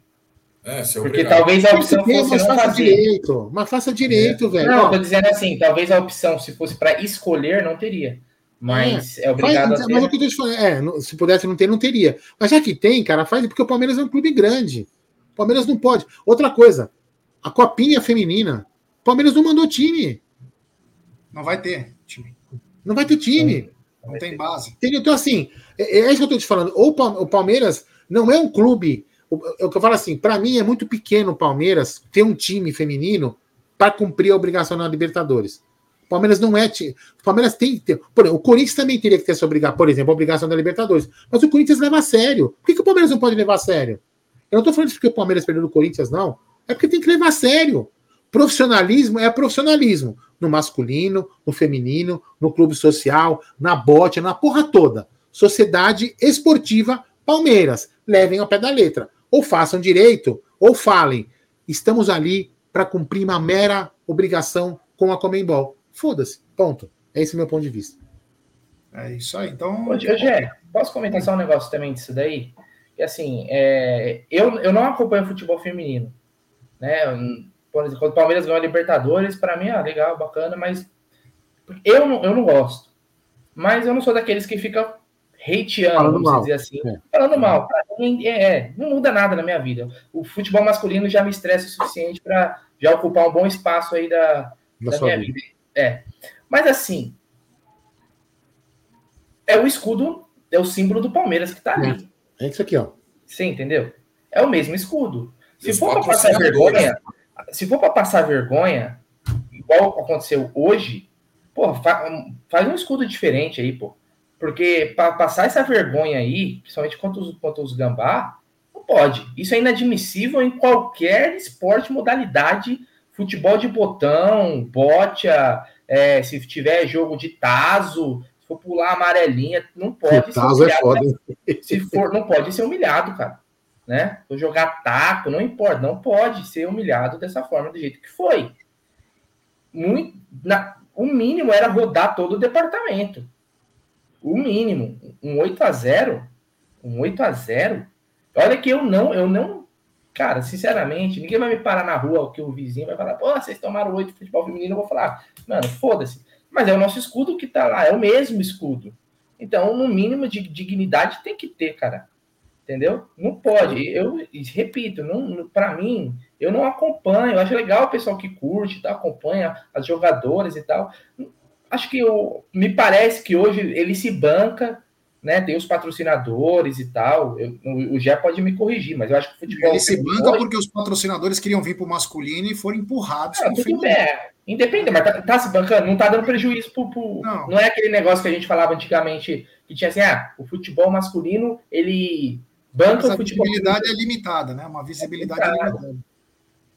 É, Porque talvez a opção fosse mas não fazer. direito, mas faça direito, é. velho. Não, tô dizendo assim, talvez a opção, se fosse para escolher, não teria. Mas é, é obrigado faz, a ter. Mas o que eu tô te falando, é, se pudesse não ter, não teria. Mas já que tem, cara, faz porque o Palmeiras é um clube grande. O Palmeiras não pode. Outra coisa, a copinha feminina. O Palmeiras não mandou time. Não vai ter. Não vai ter time. Não, tem base. Então, assim, é, é isso que eu tô te falando. Ou o Palmeiras não é um clube o, que eu falo assim, para mim é muito pequeno o Palmeiras ter um time feminino para cumprir a obrigação na Libertadores. O Palmeiras não é. O Palmeiras tem que ter. Por exemplo, o Corinthians também teria que ter essa obrigação, por exemplo, a obrigação da Libertadores. Mas o Corinthians leva a sério. Por que, que o Palmeiras não pode levar a sério? Eu não estou falando isso porque o Palmeiras perdeu do Corinthians, não. É porque tem que levar a sério. Profissionalismo é profissionalismo. No masculino, no feminino, no clube social, na bote, na porra toda. Sociedade esportiva Palmeiras. Levem ao pé da letra ou façam direito, ou falem. Estamos ali para cumprir uma mera obrigação com a Comembol. Foda-se. Ponto. Esse é o meu ponto de vista. É isso aí. Então. Ô, Gé, posso comentar só um negócio também disso daí? Que assim, é, eu, eu não acompanho futebol feminino. Né? Por exemplo, quando o Palmeiras ganhou a Libertadores, para mim, ah, legal, bacana, mas eu não, eu não gosto. Mas eu não sou daqueles que fica hateando, falando vamos mal. dizer assim. É. Falando mal. É, é, não muda nada na minha vida. O futebol masculino já me estressa o suficiente para já ocupar um bom espaço aí da, da minha vida. vida. É. Mas assim, é o escudo, é o símbolo do Palmeiras que tá ali. É, é isso aqui, ó. Você entendeu? É o mesmo escudo. Se for para passar vergonha, se for para passar vergonha, igual aconteceu hoje, pô, faz um escudo diferente aí, pô. Porque para passar essa vergonha aí, principalmente contra os, contra os gambá, não pode. Isso é inadmissível em qualquer esporte, modalidade, futebol de botão, bocha, é, se tiver jogo de taso, se for pular amarelinha, não pode. Taso é foda. Né? Se for, não pode ser humilhado, cara. Né? Vou jogar taco, não importa, não pode ser humilhado dessa forma, do jeito que foi. Muito, na, o mínimo era rodar todo o departamento o mínimo, um 8 a 0 um 8 a 0 Olha que eu não, eu não, cara, sinceramente, ninguém vai me parar na rua, que o vizinho vai falar, pô, vocês tomaram 8 de futebol feminino, eu vou falar, mano, foda-se. Mas é o nosso escudo que tá lá, é o mesmo escudo. Então, no mínimo de dignidade tem que ter, cara. Entendeu? Não pode. Eu repito, não, para mim, eu não acompanho. Eu acho legal o pessoal que curte, tá, acompanha as jogadoras e tal acho que eu, me parece que hoje ele se banca, né? Tem os patrocinadores e tal. Eu, o Gé pode me corrigir, mas eu acho que o futebol. Ele se banca hoje... porque os patrocinadores queriam vir para o masculino e foram empurrados. Ah, tudo bem. É, independente, mas tá, tá, se bancando, não tá dando prejuízo pro, pro... Não. não é aquele negócio que a gente falava antigamente que tinha assim, ah, o futebol masculino ele banca Essa futebol. A visibilidade é limitada, né? Uma visibilidade é limitada.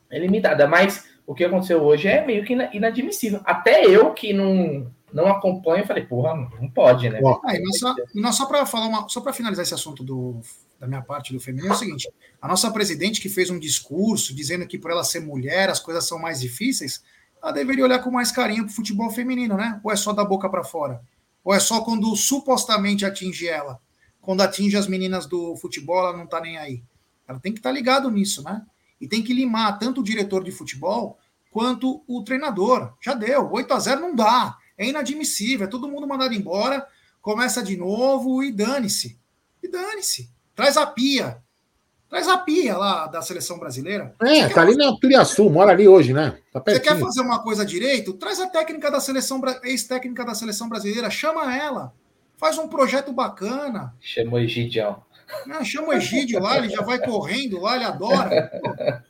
É limitada, mas o que aconteceu hoje é meio que inadmissível. Até eu que não, não acompanho, falei, porra, não pode, né? E nós só, nós só para falar uma, só para finalizar esse assunto do, da minha parte do feminino é o seguinte: a nossa presidente que fez um discurso dizendo que por ela ser mulher as coisas são mais difíceis, ela deveria olhar com mais carinho para o futebol feminino, né? Ou é só da boca para fora? Ou é só quando supostamente atinge ela? Quando atinge as meninas do futebol, ela não tá nem aí. Ela tem que estar tá ligado nisso, né? E tem que limar tanto o diretor de futebol quanto o treinador. Já deu, 8 a 0 não dá. É inadmissível, é todo mundo mandado embora, começa de novo e dane-se. E dane-se. Traz a pia. Traz a pia lá da seleção brasileira. É, tá ali na Turiaçu, mora ali hoje, né? Tá Você quer fazer uma coisa direito? Traz a técnica da seleção, ex-técnica da seleção brasileira, chama ela. Faz um projeto bacana. Chama o Egidião. Não, chama o Egídio lá, ele já vai correndo lá, ele adora.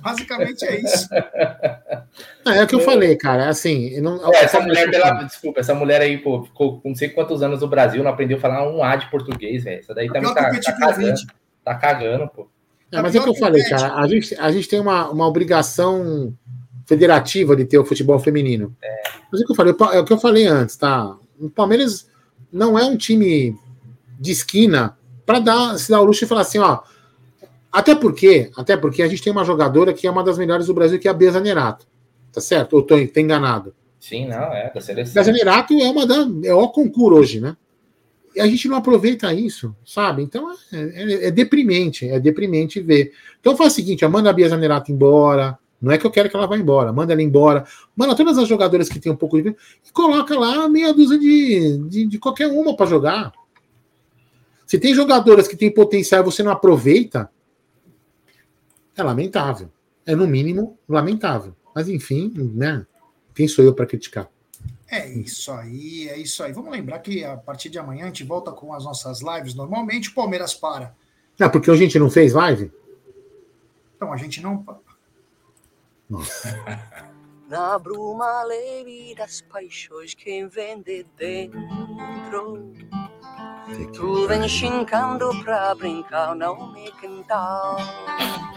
Basicamente é isso. É, é o que eu falei, cara. Assim, não, é, essa mulher, pela, desculpa, essa mulher aí, pô, ficou com não sei quantos anos no Brasil, não aprendeu a falar um A de português, velho. Essa daí também tá, tá, cagando, tá cagando, pô. É, mas é o que eu falei, cara. A gente, a gente tem uma, uma obrigação federativa de ter o futebol feminino. É. Mas é o que eu falei, é o que eu falei antes, tá? O Palmeiras não é um time de esquina para dar, se dar o luxo e falar assim, ó, Até porque, até porque a gente tem uma jogadora que é uma das melhores do Brasil, que é a Beza Nerato. Tá certo? Ou tô, tô enganado? Sim, não, é da seleção. Beza Nerato é uma da. É o concurso hoje, né? E a gente não aproveita isso, sabe? Então é, é, é deprimente, é deprimente ver. Então faz o seguinte: manda a Bia Zanerato embora. Não é que eu quero que ela vá embora, manda ela embora, manda todas as jogadoras que tem um pouco de. e coloca lá meia dúzia de, de, de qualquer uma para jogar. Se tem jogadoras que têm potencial e você não aproveita, é lamentável. É, no mínimo, lamentável. Mas, enfim, né? Quem sou eu para criticar? É isso aí, é isso aí. Vamos lembrar que a partir de amanhã a gente volta com as nossas lives normalmente. O Palmeiras para. Não, porque a gente não fez live? Então a gente não. Na bruma leve das paixões quem vem de dentro. Tu vem chincando pra brincar, não me quintal.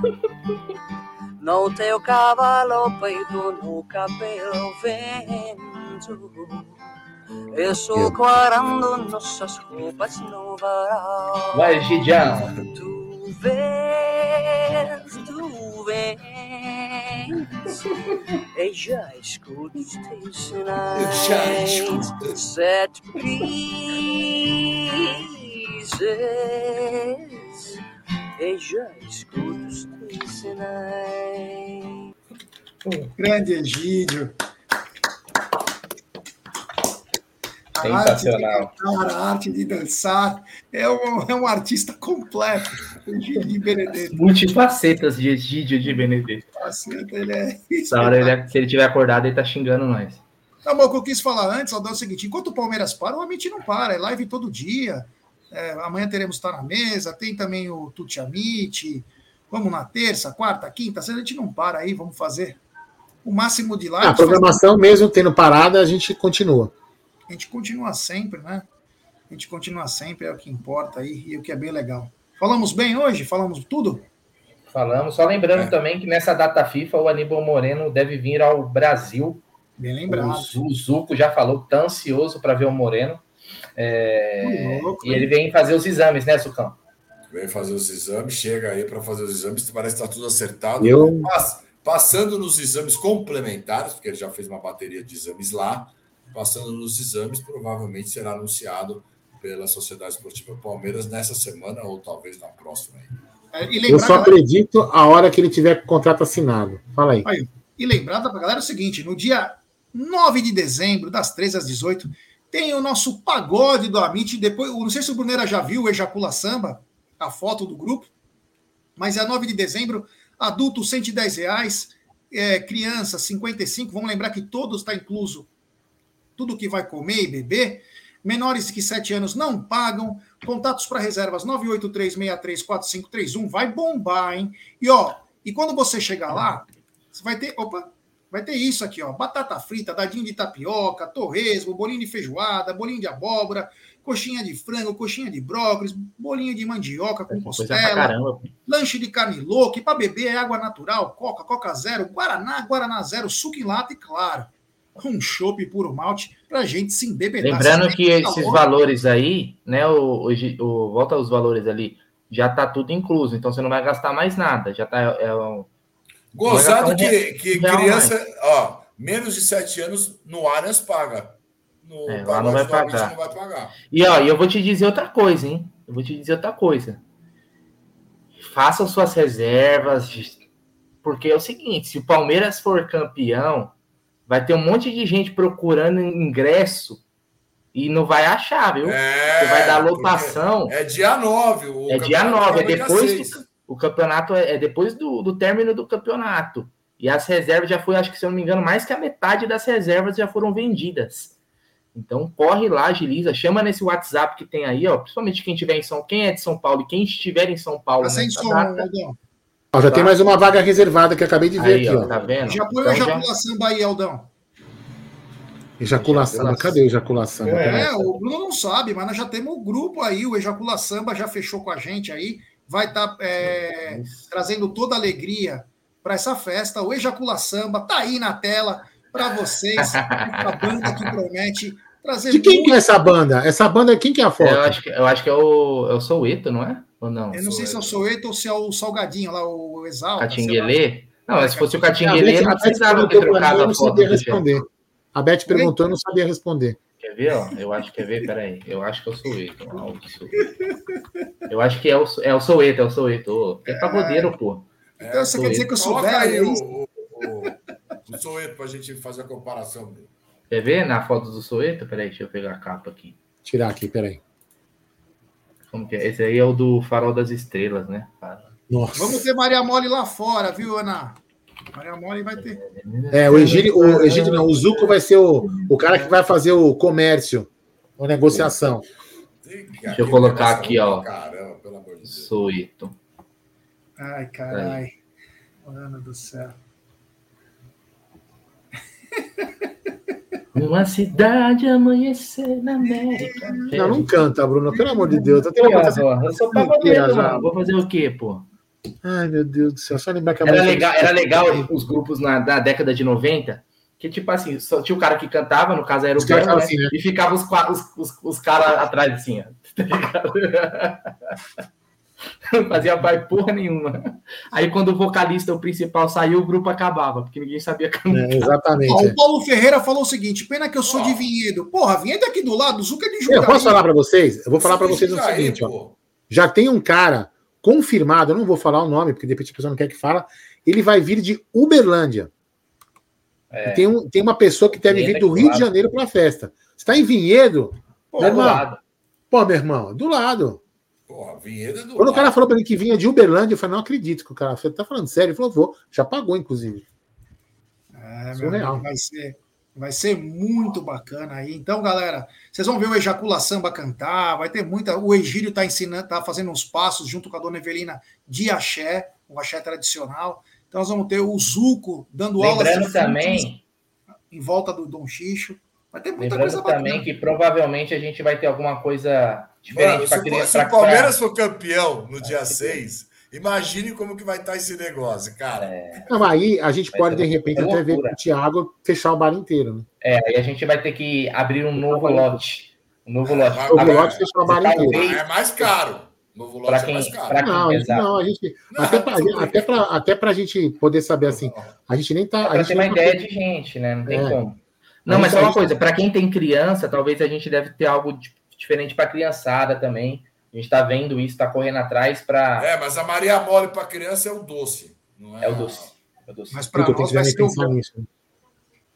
No teu cavalo peito, no cabelo vento. Isso quarando nossas roupas no varal. Vai, Gidião. Vês, tu vens, e já escuto os teus sinais. Eu já escuto. Set pieces, e já escuto os teus sinais. Grande Egídio. A arte de Sensacional. cantar, a arte de dançar. É um, é um artista completo. Egídio Benedetto. Multifacetas de Egídio de Benedetto. Caceta, Ele é. Essa hora, ele, se ele tiver acordado, ele tá xingando nós. Tá bom, o que eu quis falar antes, Aldão, é o seguinte: enquanto o Palmeiras para, o Amit não para, é live todo dia. É, amanhã teremos Tá na Mesa, tem também o Tuti Amit. Vamos na terça, quarta, quinta, se a gente não para aí, vamos fazer o máximo de lives. a programação, mesmo tendo parada, a gente continua. A gente continua sempre, né? A gente continua sempre, é o que importa aí e o que é bem legal. Falamos bem hoje? Falamos tudo? Falamos. Só lembrando É. também que nessa data FIFA, o Aníbal Moreno deve vir ao Brasil. Bem O, lembrado. O Zuco já falou que tá ansioso para ver o Moreno. É, louco, e ele vem fazer os exames, né, Sucão? Vem fazer os exames, chega aí para fazer os exames, parece que está tudo acertado. Eu- Pass- passando nos exames complementares, porque ele já fez uma bateria de exames lá, passando nos exames, provavelmente será anunciado pela Sociedade Esportiva Palmeiras nessa semana ou talvez na próxima. Aí. É, Eu só acredito a hora que ele tiver com o contrato assinado. Fala aí. Aí, e lembrar pra galera o seguinte: no dia 9 de dezembro, das 13 às 18, tem o nosso pagode do Amit. Depois, não sei se o Brunera já viu o Ejacula Samba, a foto do grupo, mas é 9 de dezembro, adulto 110 reais, é, criança 55. Vamos lembrar que todos está incluso tudo que vai comer e beber. Menores que 7 anos não pagam. Contatos para reservas 983634531. Vai bombar, hein? E ó, e quando você chegar lá, você vai ter, opa, vai ter isso aqui, ó, batata frita, dadinho de tapioca, torresmo, bolinho de feijoada, bolinho de abóbora, coxinha de frango, coxinha de brócolis, bolinho de mandioca com pra costela, lanche de carne louca, e para beber é água natural, coca, coca zero, guaraná, guaraná zero, suco em lata e claro, um chopp puro malte pra gente se embebedar. Lembrando que tem esses calor, valores aí, né, o, o, o- volta aos valores ali, já tá tudo incluso, então você não vai gastar mais nada, já tá é, um- Gozado gastar um que, que real criança, ó, menos de 7 anos no Allianz paga. No É, lá não vai pagar. não vai pagar. E ó, e eu vou te dizer outra coisa, hein? Eu vou te dizer outra coisa. Façam suas reservas, porque é o seguinte: se o Palmeiras for campeão, vai ter um monte de gente procurando ingresso e não vai achar, viu? É, Você vai dar lotação. É dia 9. O É dia campeonato 9, é depois 6. do, o campeonato é, é depois do, do término do campeonato. E as reservas já foi, acho que se eu não me engano, mais que a metade das reservas já foram vendidas. Então corre lá, agiliza, chama nesse WhatsApp que tem aí, ó. Principalmente quem tiver em São, quem é de São Paulo e quem estiver em São Paulo nessa som, data. Ó, já Tá. tem mais uma vaga reservada que eu acabei de ver aí, aqui, ó, tá vendo? Já põe o Então já- Ejacula Samba aí, Aldão. Ejaculação. Ejaculação. Cadê ejaculação? É, o Bruno não sabe, mas nós já temos o grupo aí, o Ejacula Samba já fechou com a gente aí, vai estar trazendo toda a alegria para essa festa. O Ejacula Samba tá aí na tela para vocês, a banda que promete trazer De quem que muito- é essa banda? Essa banda, quem que é a foto? Eu acho que, eu acho que é o, é o Soueto, não é? Ou não? Eu não sei se é o Soeto ou se é o Salgadinho lá, o Exalta. Catinguelê? Não, É, se fosse o Catinguelê, não precisava ter trocado eu a não foto sabia do Gé. responder. A Beth perguntou, eu não sabia responder. Quer ver, ó? Eu acho que quer ver, peraí. Eu acho que é o Soueto. ó, o Soueto. Eu acho que é o, é o Soueto, é o Soueto. Ô, É pagodeiro, pô. Então você quer dizer que eu sou velho? aí é o, o, o, Soeto pra gente fazer a comparação. dele. Quer ver na foto do Soueto? Peraí, deixa eu pegar a capa aqui. Tirar aqui, peraí. Como que é? Esse aí é o do Farol das Estrelas, né? Nossa. Vamos ter Maria Mole lá fora, viu, Ana? Maria Mole vai ter. É, o Egídio, o Egídio não, o Zuco vai ser o, o cara que vai fazer o comércio, a negociação. Deixa eu colocar aqui, ó. Caramba, pelo amor de Deus. Soueto. Ai, caralho. Ana do céu. Uma cidade amanhecer na América. Não, não canta, Bruno, pelo amor de Deus. Eu, tenho de- ó, eu sou pagodeiro, mano. Vou fazer o quê, pô? Ai, meu Deus do céu, só lembrar que a Era legal, era legal os grupos na, da década de 90, que tipo assim, só tinha o cara que cantava, no caso era o piano, né? assim, né? E ficava os, os, os, os caras atrás assim, ó. Tá ligado? Não fazia pai porra nenhuma. Aí quando o vocalista, o principal, saiu, o grupo acabava, porque ninguém sabia cantar. É, exatamente. Ó, é. o Paulo Ferreira falou o seguinte: pena que eu sou Ó. de Vinhedo. Porra, Vinhedo é aqui do lado, o Zuca é de Eu Jundiaí. posso falar para vocês? Eu vou falar para vocês o aí, seguinte, ó. pô. Já tem um cara confirmado, eu não vou falar o nome, porque de repente a pessoa não quer que fala. Ele vai vir de Uberlândia. É. E tem, um, tem uma pessoa que deve vir do Rio de. Janeiro para a festa. Você está em Vinhedo? Pô, Meu Do irmão, lado. Pô, meu irmão, do lado. Porra, Vinhedo é do Quando o cara lado. falou para mim que vinha de Uberlândia, eu falei, não acredito que o cara. Você tá falando sério? Ele falou, vou. Já pagou, inclusive. É, meu Surreal. amigo, vai ser, vai ser muito bacana aí. Então, galera, vocês vão ver o Ejacula Samba cantar, vai ter muita. O Egílio tá ensinando, tá fazendo uns passos junto com a dona Evelina de axé, um axé tradicional. Então, nós vamos ter o Zuco dando aulas Lembrando também, em volta do Dom Xixo. Vai ter muita lembrando coisa também bacana. que provavelmente a gente vai ter alguma coisa Mano, diferente se, para o- criança. se o pra- Palmeiras for campeão no dia 6, imagine como que vai estar esse negócio, cara. Não, mas aí a gente Vai pode, de repente, até ver com o Thiago fechar o bar inteiro. Né? É, aí a gente vai ter que abrir um novo lote. Um novo lote. O Agora, Pilote fechar o bar inteiro. Ah, é mais caro. Novo lote é quem- mais caro. quem- Não, a gente, não, a gente. Não, até, tudo bem. até, pra, até pra gente poder saber assim, a gente nem tá. A Para gente ter uma tá- ideia de gente, né? Não tem É. como. Não, Mas mas só a uma coisa, para quem tem criança, talvez a gente deve ter algo di- diferente para criançada também. A gente tá vendo isso, tá correndo atrás para É, mas a Maria Mole para criança é o doce. Não é, é o doce. É o doce. Mas para nós que vai ser o nisso. né?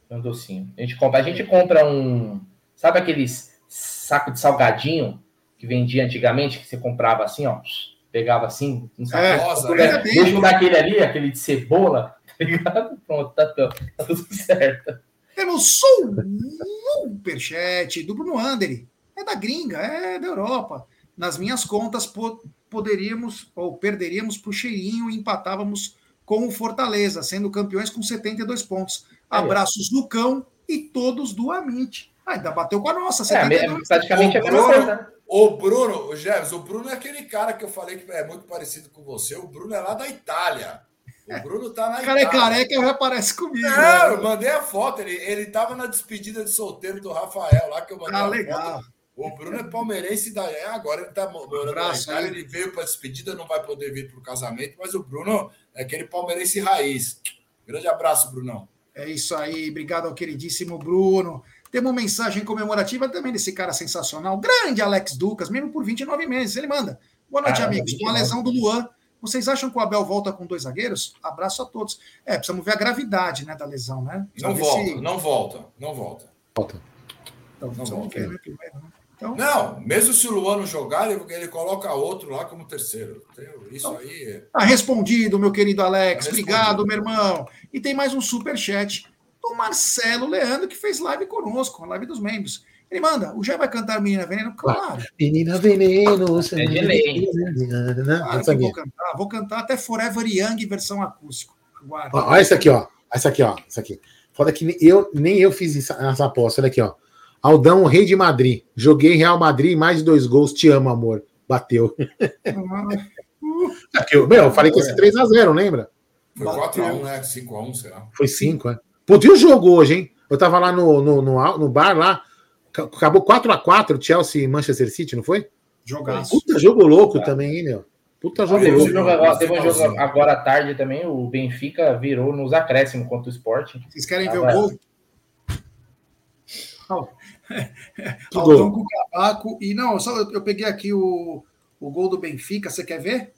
É um docinho. A gente compra, a gente compra um, sabe aqueles saco de salgadinho que vendia antigamente que você comprava assim, ó, pegava assim, um saco. É, rosa, é, Mesmo daquele ali, aquele de cebola, tá ligado? Pronto, tá, tudo- tá tudo certo. Temos um superchat do Bruno Anderi. É da gringa, é da Europa. Nas minhas contas, po- poderíamos ou perderíamos para o cheirinho e empatávamos com o Fortaleza, sendo campeões com 72 pontos. Ó. Abraços do cão e todos do Amit. Ah, ainda bateu com a nossa, É, a me- 72. praticamente a mesma Bruno- coisa. né? O Bruno, o Jefferson, o Bruno é aquele cara que eu falei que é muito parecido com você. O Bruno é lá da Itália. O Bruno tá na O cara é Itália. careca e já parece comigo. Não, né? eu mandei a foto. Ele, ele tava na despedida de solteiro do Rafael lá que eu mandei Ah, a legal. foto. O Bruno é palmeirense da é, agora ele tá morando na Itália, ele veio para despedida, não vai poder vir para o casamento, mas o Bruno é aquele palmeirense raiz. Grande abraço, Brunão. É isso aí, obrigado ao queridíssimo Bruno. Tem uma mensagem comemorativa também desse cara sensacional, grande Alex Ducas, mesmo por 29 meses. Ele manda. Boa noite, Caramba, amigos. Com a 29. lesão do Luan, vocês acham que o Abel volta com dois zagueiros? Abraço a todos. É, precisamos ver a gravidade né, da lesão, né? Não volta, se- não volta, não volta. Volta. Então, não volta. ver, né, primeiro, né? Então, Não, mesmo se o Luan não jogar, ele, ele coloca outro lá como terceiro. Isso aí. é- Tá respondido, meu querido Alex. Tá. Obrigado, meu irmão. E tem mais um super chat do Marcelo Leandro, que fez live conosco, a live dos membros. Ele manda, o Jé vai cantar Menina Veneno? Claro. Menina Veneno. É de lei. Claro que vou cantar. Vou cantar até Forever Young versão acústico. Olha isso aqui, ó. Essa aqui, ó. Essa aqui. Foda que nem eu, nem eu fiz essa, essa aposta. Olha aqui, ó. Aldão, rei de Madrid. Joguei Real Madrid, mais de dois gols. Te amo, amor. Bateu. Aqui, eu- meu, eu falei que ia ser 3x0, lembra? Foi Bateu. 4x1, né? 5x1, será? Foi 5, é. Putz, e o jogo hoje, hein? Eu tava lá no, no, no, no bar lá. ca- Acabou 4x4, Chelsea e Manchester City, não foi? Jogaço. Puta jogo louco também, hein, meu? Puta jogo. Um Hoje, jogo, agora, teve um jogo agora à tarde também. O Benfica virou nos acréscimos contra o Sport. Vocês querem ver Ah, o vai. gol? Que Aldão com cavaco. E não, só eu, eu peguei aqui o, o gol do Benfica. Você quer ver?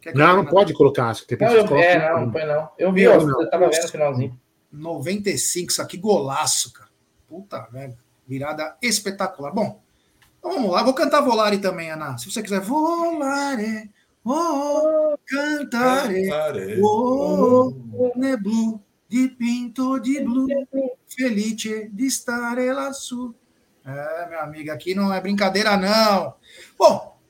Quer que eu Não, não pode colocar. Acho que tem Não, eu, que é, não, não foi não. Eu vi, Meu, ó, não. eu tava vendo o finalzinho. 95, isso aqui golaço, cara. Puta, velho. Virada espetacular. Bom, então vamos lá. Vou cantar Volare também, Ana. Se você quiser. Volare, oh, cantare, Cantaré. oh, ne di pinto di blu, felice di stare lassù. É, meu amigo, aqui não é brincadeira, não. Bom,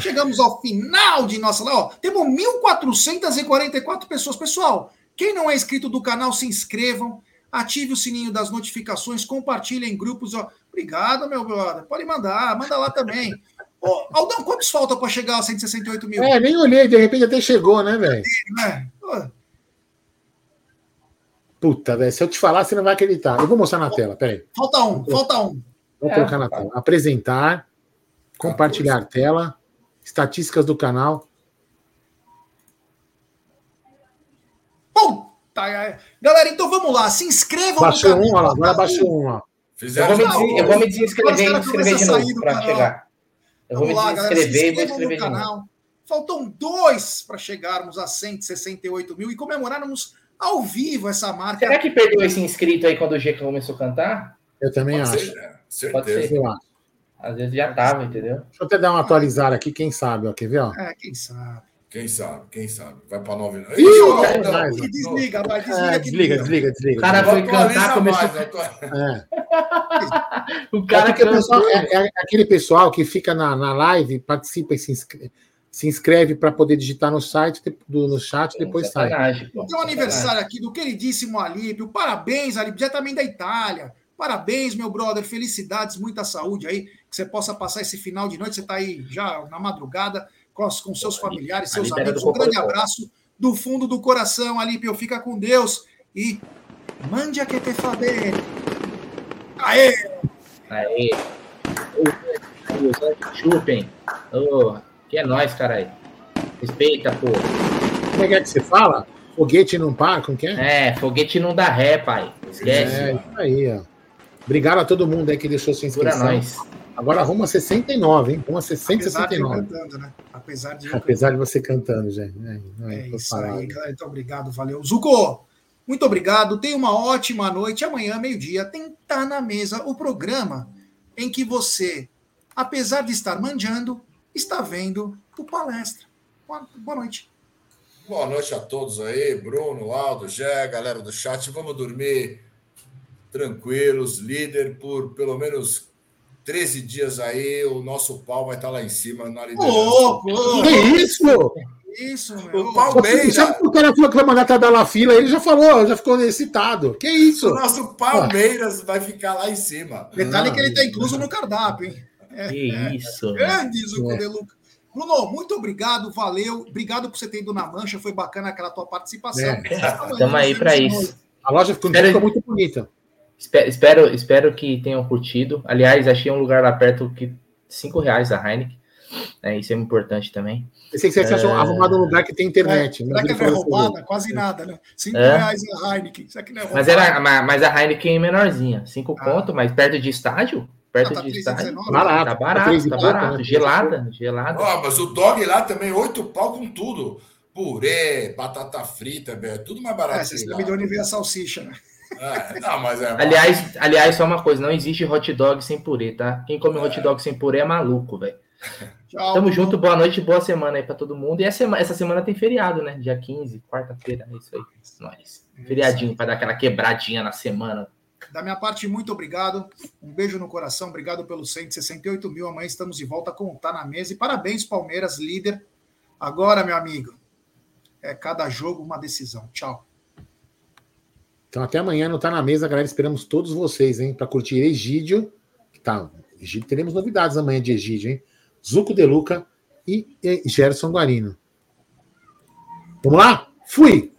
chegamos ao final de nossa live. Temos 1.444 pessoas. Pessoal, quem não é inscrito do canal, se inscrevam, ative o sininho das notificações, compartilhem em grupos. Ó. Obrigado, meu brother. Pode mandar, manda lá também. Ô, Aldão, quantos falta para chegar aos 168 mil? É, nem olhei, de repente até chegou, né, velho? né? Puta, velho. Se eu te falar, você não vai acreditar. Eu vou mostrar na tela, peraí. Falta um, falta um. Vou É, colocar na tela. Apresentar, compartilhar tela, estatísticas do canal. Puta, é. Galera, então vamos lá. Se inscrevam Baixou no um, ó lá, canal. agora baixou um, ó. Eu vou, me, Não, des- eu vou me desinscrever e me inscrever de novo para canal. chegar. Eu vou Vamos me lá, galera. Se desinscrever e vou inscrevam no inscrever de novo. canal. Faltam dois para chegarmos a 168 mil e comemorarmos ao vivo essa marca. Será que perdeu esse inscrito aí quando o G começou a cantar? Eu também Pode acho. ser, né? Pode ser. Às vezes já tava, entendeu? Deixa eu até dar uma atualizada aqui, quem sabe, ó. Quer ver, ó? É, quem sabe. Quem sabe, quem sabe. Vai para 9. Ih, Ih, cara, não, mais, não, E desliga, vai, desliga É, que desliga, liga. desliga, desliga. O cara foi cantar, começou. mais, É. O cara é, o pessoal- é- é aquele pessoal que fica na, na live, participa e se inscreve, se inscreve para poder digitar no site, do, no chat e depois sai. Pô. Tem um aniversário aqui do queridíssimo Alípio. Parabéns, Alípio, diretamente da Itália. Parabéns, meu brother. Felicidades, muita saúde aí. Que você possa passar esse final de noite. Você está aí já na madrugada com, os- com seus familiares, seus amigos. Um grande abraço do fundo do coração, Alípio. Fica com Deus e mande a que te fa bene. Aê! Aê. Chupem. Ô, que é nóis, caralho. Respeita, pô. Como é que é que você fala? Foguete não para? Como que é? É, foguete não dá ré, pai. Esquece. É, isso aí, ó. Obrigado a todo mundo aí que deixou sua inscrição. nós. Agora arruma 69, hein? Arruma Apesar de 669. cantando, né? Apesar de Apesar de você cantando, gente. É, não É isso falando. aí, galera. Então, obrigado, valeu. Zuko, muito obrigado. Tenha uma ótima noite. Amanhã, meio-dia, tem Tá na Mesa, o programa em que você, apesar de estar manjando, está vendo o palestra. Boa, noite. Boa noite a todos aí, Bruno, Aldo, Gé, galera do chat. Vamos dormir tranquilos, líder, por pelo menos 13 dias aí. O nosso pau vai estar lá em cima na liderança. Ô, pô, Que isso? isso, meu. O Palmeiras, Sabe que o cara falou que vai mandar cada lá fila? Ele já falou, já ficou excitado. Que isso? o nosso Palmeiras vai ficar lá em cima. Detalhe Ah, que ele está incluso no cardápio, hein? Que isso. Grande Zuko É. de Luca. Bruno, muito obrigado, valeu. Obrigado por você ter ido na mancha, foi bacana aquela tua participação. É. Amanhã Tamo aí de isso. A loja ficou, ficou muito bonita. Espe- Espero, espero que tenham curtido. Aliás, achei um lugar lá perto que cinco reais a Heineken. É, isso é importante também. Pensei que você tinha É. arrumado um lugar que tem internet. Será que não é roubada? Quase nada, né? Cinco É. reais a Heineken. Será que não é roubada? Mas, era, ma- mas a Heineken é menorzinha. Cinco Ah. conto, mas perto de estádio? Perto tá de 3,19? estádio. Barato. Tá Tá barato, tá barato. né? Gelada, gelada. Ó, mas o dog lá também, oito pau com tudo. Purê, batata frita, velho. Tudo mais barato. É, que você lá. sabe de onde veio a salsicha, né? É, não, mas é. Aliás, aliás, só uma coisa, não existe hot dog sem purê, tá? Quem come hot dog sem purê é maluco, velho. Tchau. Tamo junto, boa noite, boa semana aí pra todo mundo. E essa semana, essa semana tem feriado, né? Dia 15, quarta-feira, é isso aí. Nós. Feriadinho pra dar aquela quebradinha na semana. Da minha parte, muito obrigado. Um beijo no coração. Obrigado pelos 168 mil. Amanhã estamos de volta com o Tá na Mesa. E parabéns, Palmeiras, líder. Agora, meu amigo, é cada jogo uma decisão. Tchau. Então até amanhã não tá na mesa, galera. Esperamos todos vocês, hein? Para curtir Egídio. Tá, Egídio, teremos novidades amanhã de Egídio, hein? Zuco De Luca e Gerson Guarino. Vamos lá? Fui!